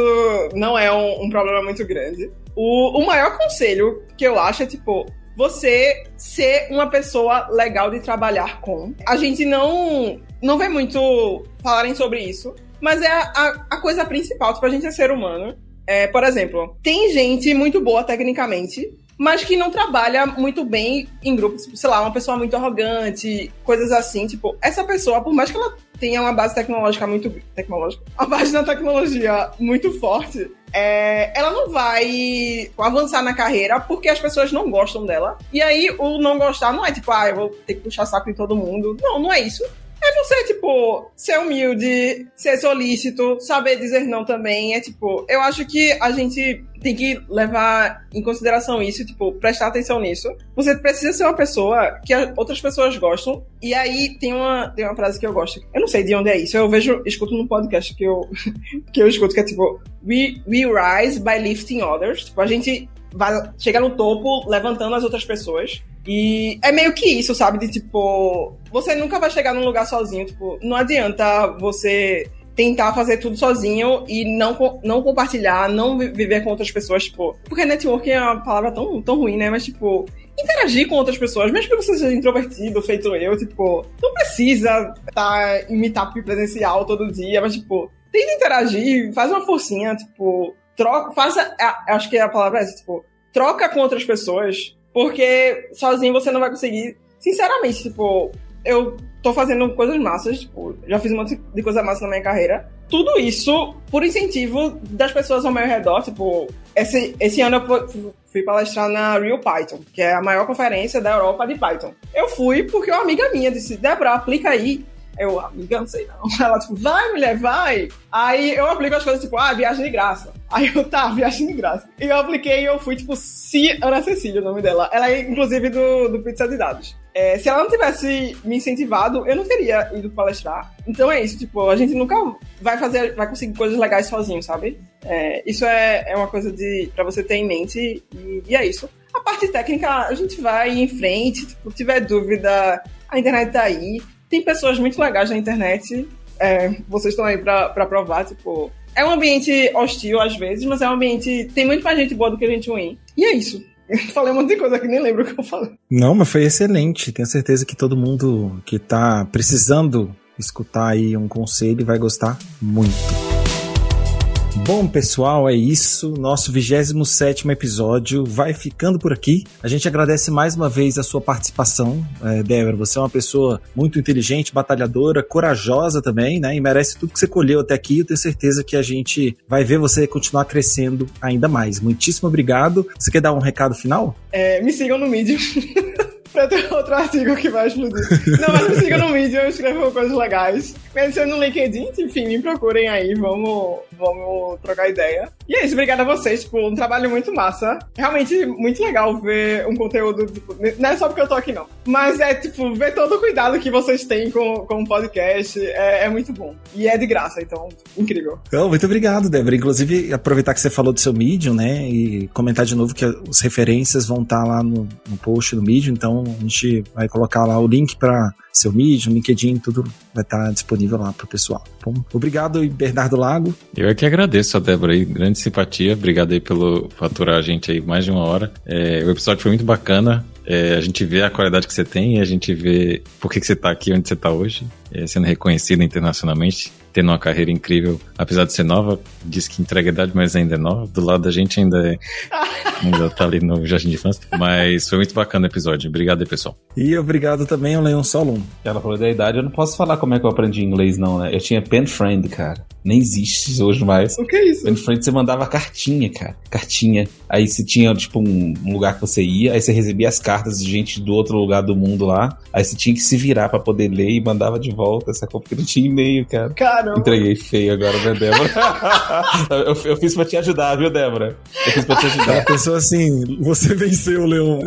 [SPEAKER 4] não é um, um problema muito grande. O, o maior conselho que eu acho é, tipo, você ser uma pessoa legal de trabalhar com. A gente não, não vê muito falarem sobre isso, mas é a, a, a coisa principal, tipo, a gente é ser humano. É, por exemplo, tem gente muito boa tecnicamente, mas que não trabalha muito bem em grupos, tipo, sei lá, uma pessoa muito arrogante, coisas assim, tipo, essa pessoa, por mais que ela tenha uma base tecnológica muito. Tecnológica? A base na tecnologia muito forte. É, ela não vai avançar na carreira porque as pessoas não gostam dela. E aí, o não gostar não é tipo, ah, eu vou ter que puxar saco em todo mundo. Não, não é isso. É você, tipo, ser humilde, ser solícito, saber dizer não também. É tipo, eu acho que a gente tem que levar em consideração isso, tipo, prestar atenção nisso. Você precisa ser uma pessoa que outras pessoas gostam. E aí tem uma, tem uma frase que eu gosto. Eu não sei de onde é isso. Eu vejo, escuto num podcast que eu, que eu escuto, que é tipo, we, we rise by lifting others. Tipo, a gente vai chegar no topo levantando as outras pessoas. E é meio que isso, sabe? De tipo, você nunca vai chegar num lugar sozinho. Tipo, não adianta você tentar fazer tudo sozinho e não, não compartilhar, não viver com outras pessoas, tipo. Porque networking é uma palavra tão, tão ruim, né? Mas, tipo, interagir com outras pessoas, mesmo que você seja introvertido, feito eu, tipo, não precisa estar em meetup presencial todo dia, mas, tipo, tenta interagir, faz uma forcinha, tipo, troca, faça. Acho que a palavra é essa, tipo, troca com outras pessoas porque sozinho você não vai conseguir. Sinceramente, tipo, eu tô fazendo coisas massas, tipo, já fiz um monte de coisa massa na minha carreira. Tudo isso por incentivo das pessoas ao meu redor. Tipo, esse, esse ano eu fui palestrar na Real Python, que é a maior conferência da Europa de Python. Eu fui porque uma amiga minha disse: Débora, aplica aí. Eu, amiga, não sei não. Ela, tipo, vai, mulher, vai. Aí eu aplico as coisas, tipo, ah, viagem de graça. Aí eu, tá, viagem de graça. E eu apliquei e eu fui, tipo, se Ana Cecília, o nome dela. Ela é, inclusive, do, do Pizza de Dados. É, se ela não tivesse me incentivado, eu não teria ido palestrar. Então é isso, tipo, a gente nunca vai fazer, vai conseguir coisas legais sozinho, sabe? É, isso é, é uma coisa de para você ter em mente e, e, é isso. A parte técnica, a gente vai em frente, tipo, tiver dúvida, a internet tá aí. Tem pessoas muito legais na internet. É, vocês estão aí pra, pra provar, tipo. É um ambiente hostil às vezes, mas é um ambiente. Tem muito mais gente boa do que gente ruim. E é isso. falei um monte de coisa que nem lembro o que eu falei.
[SPEAKER 1] Não, mas foi excelente. Tenho certeza que todo mundo que tá precisando escutar aí um conselho vai gostar muito. Bom, pessoal, é isso. Nosso 27 episódio vai ficando por aqui. A gente agradece mais uma vez a sua participação. É, Débora, você é uma pessoa muito inteligente, batalhadora, corajosa também, né? E merece tudo que você colheu até aqui. Eu tenho certeza que a gente vai ver você continuar crescendo ainda mais. Muitíssimo obrigado. Você quer dar um recado final?
[SPEAKER 4] É, me sigam no Medium. pra ter outro artigo que vai explodir. Não, mas me siga no Medium, eu escrevo coisas legais. Adicione no LinkedIn, enfim, me procurem aí, vamos, vamos trocar ideia. E é isso, obrigada a vocês, tipo, um trabalho muito massa. Realmente muito legal ver um conteúdo, tipo, não é só porque eu tô aqui não, mas é, tipo, ver todo o cuidado que vocês têm com, com o podcast, é, é muito bom. E é de graça, então, incrível.
[SPEAKER 1] Então, muito obrigado, Débora. Inclusive, aproveitar que você falou do seu Medium, né, e comentar de novo que as referências vão estar lá no, no post do Medium, então a gente vai colocar lá o link para seu Medium, LinkedIn, tudo vai estar disponível lá para o pessoal. Bom, obrigado, Bernardo Lago.
[SPEAKER 2] Eu é que agradeço a Débora aí, grande simpatia. Obrigado aí pelo faturar a gente aí mais de uma hora. É, o episódio foi muito bacana. É, a gente vê a qualidade que você tem e a gente vê por que, que você está aqui onde você está hoje, é, sendo reconhecido internacionalmente tendo uma carreira incrível, apesar de ser nova, diz que entrega idade, mas ainda é nova. Do lado da gente ainda é, ainda tá ali no Jardim de Infância. Mas foi muito bacana o episódio. Obrigado aí, pessoal.
[SPEAKER 1] E obrigado também ao Leon Solon.
[SPEAKER 3] Ela falou da idade, eu não posso falar como é que eu aprendi inglês, não, né? Eu tinha pen friend, cara. Nem existe hoje mais.
[SPEAKER 4] O que é isso?
[SPEAKER 3] Pen friend você mandava cartinha, cara. Cartinha. Aí você tinha, tipo, um, um lugar que você ia, aí você recebia as cartas de gente do outro lugar do mundo lá. Aí você tinha que se virar para poder ler e mandava de volta, sacou? Porque não tinha e-mail, cara.
[SPEAKER 4] Caramba.
[SPEAKER 3] Entreguei feio agora, né, Débora? eu, eu, fiz pra te ajudar, viu, Débora? Eu fiz pra te ajudar.
[SPEAKER 1] A pessoa assim, você venceu, Leon.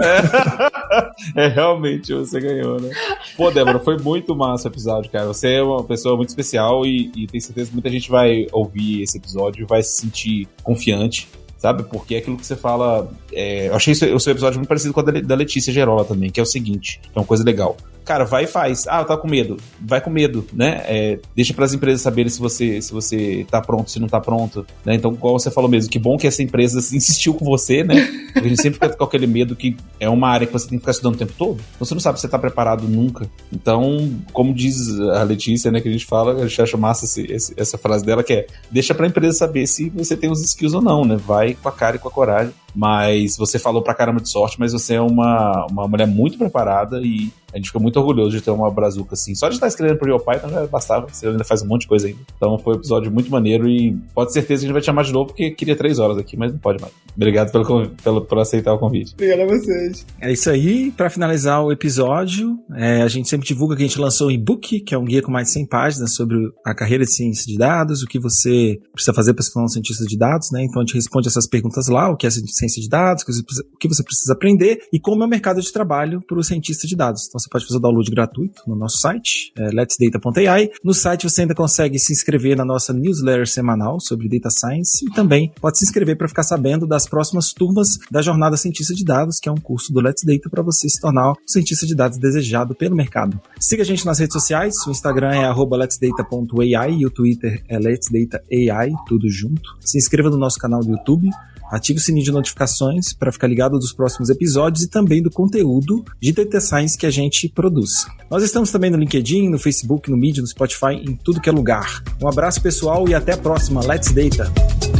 [SPEAKER 3] É, é, realmente, você ganhou, né? Pô, Débora, foi muito massa o episódio, cara. Você é uma pessoa muito especial e, e tenho certeza que muita gente vai ouvir esse episódio e vai se sentir confiante sabe? Porque é aquilo que você fala. É, eu achei o seu episódio muito parecido com a da Letícia Gerola também, que é o seguinte: é uma coisa legal cara, vai e faz. Ah, eu tá com medo. Vai com medo, né? É, deixa para as empresas saberem se você se você tá pronto, se não tá pronto. Né? Então, igual você falou mesmo, que bom que essa empresa insistiu com você, né? Porque a gente sempre fica com aquele medo que é uma área que você tem que ficar estudando o tempo todo. Então, você não sabe se você tá preparado nunca. Então, como diz a Letícia, né, que a gente fala, a gente acha massa esse, esse, essa frase dela, que é deixa pra empresa saber se você tem os skills ou não, né? Vai com a cara e com a coragem Mas você falou pra caramba de sorte, mas você é uma, uma mulher muito preparada e a gente fica muito orgulhoso de ter uma brazuca assim. Só de estar escrevendo pro meu pai, então já bastava. Você ainda faz um monte de coisa ainda. Então foi um episódio muito maneiro e pode ter certeza que a gente vai te chamar de novo, porque queria três horas aqui, mas não pode mais. Obrigado pelo, pelo, por aceitar o convite.
[SPEAKER 4] Obrigado a vocês.
[SPEAKER 1] É isso aí. Para finalizar o episódio, é, a gente sempre divulga que a gente lançou um e-book, que é um guia com mais de 100 páginas sobre a carreira de ciência de dados, o que você precisa fazer para se tornar um cientista de dados, né? Então a gente responde essas perguntas lá, o que é ciência de dados, o que você precisa aprender e como é o mercado de trabalho para o cientista de dados. Então você pode fazer o download gratuito no nosso site, é letsdata.ai. No site você ainda consegue se inscrever na nossa newsletter semanal sobre data science e também pode se inscrever para ficar sabendo das próximas turmas da jornada cientista de dados, que é um curso do Let's Data para você se tornar o cientista de dados desejado pelo mercado. Siga a gente nas redes sociais, o Instagram é letsdata.ai e o Twitter é letsdataai, tudo junto. Se inscreva no nosso canal do YouTube Ative o sininho de notificações para ficar ligado dos próximos episódios e também do conteúdo de Data Science que a gente produz. Nós estamos também no LinkedIn, no Facebook, no Medium, no Spotify, em tudo que é lugar. Um abraço pessoal e até a próxima. Let's Data!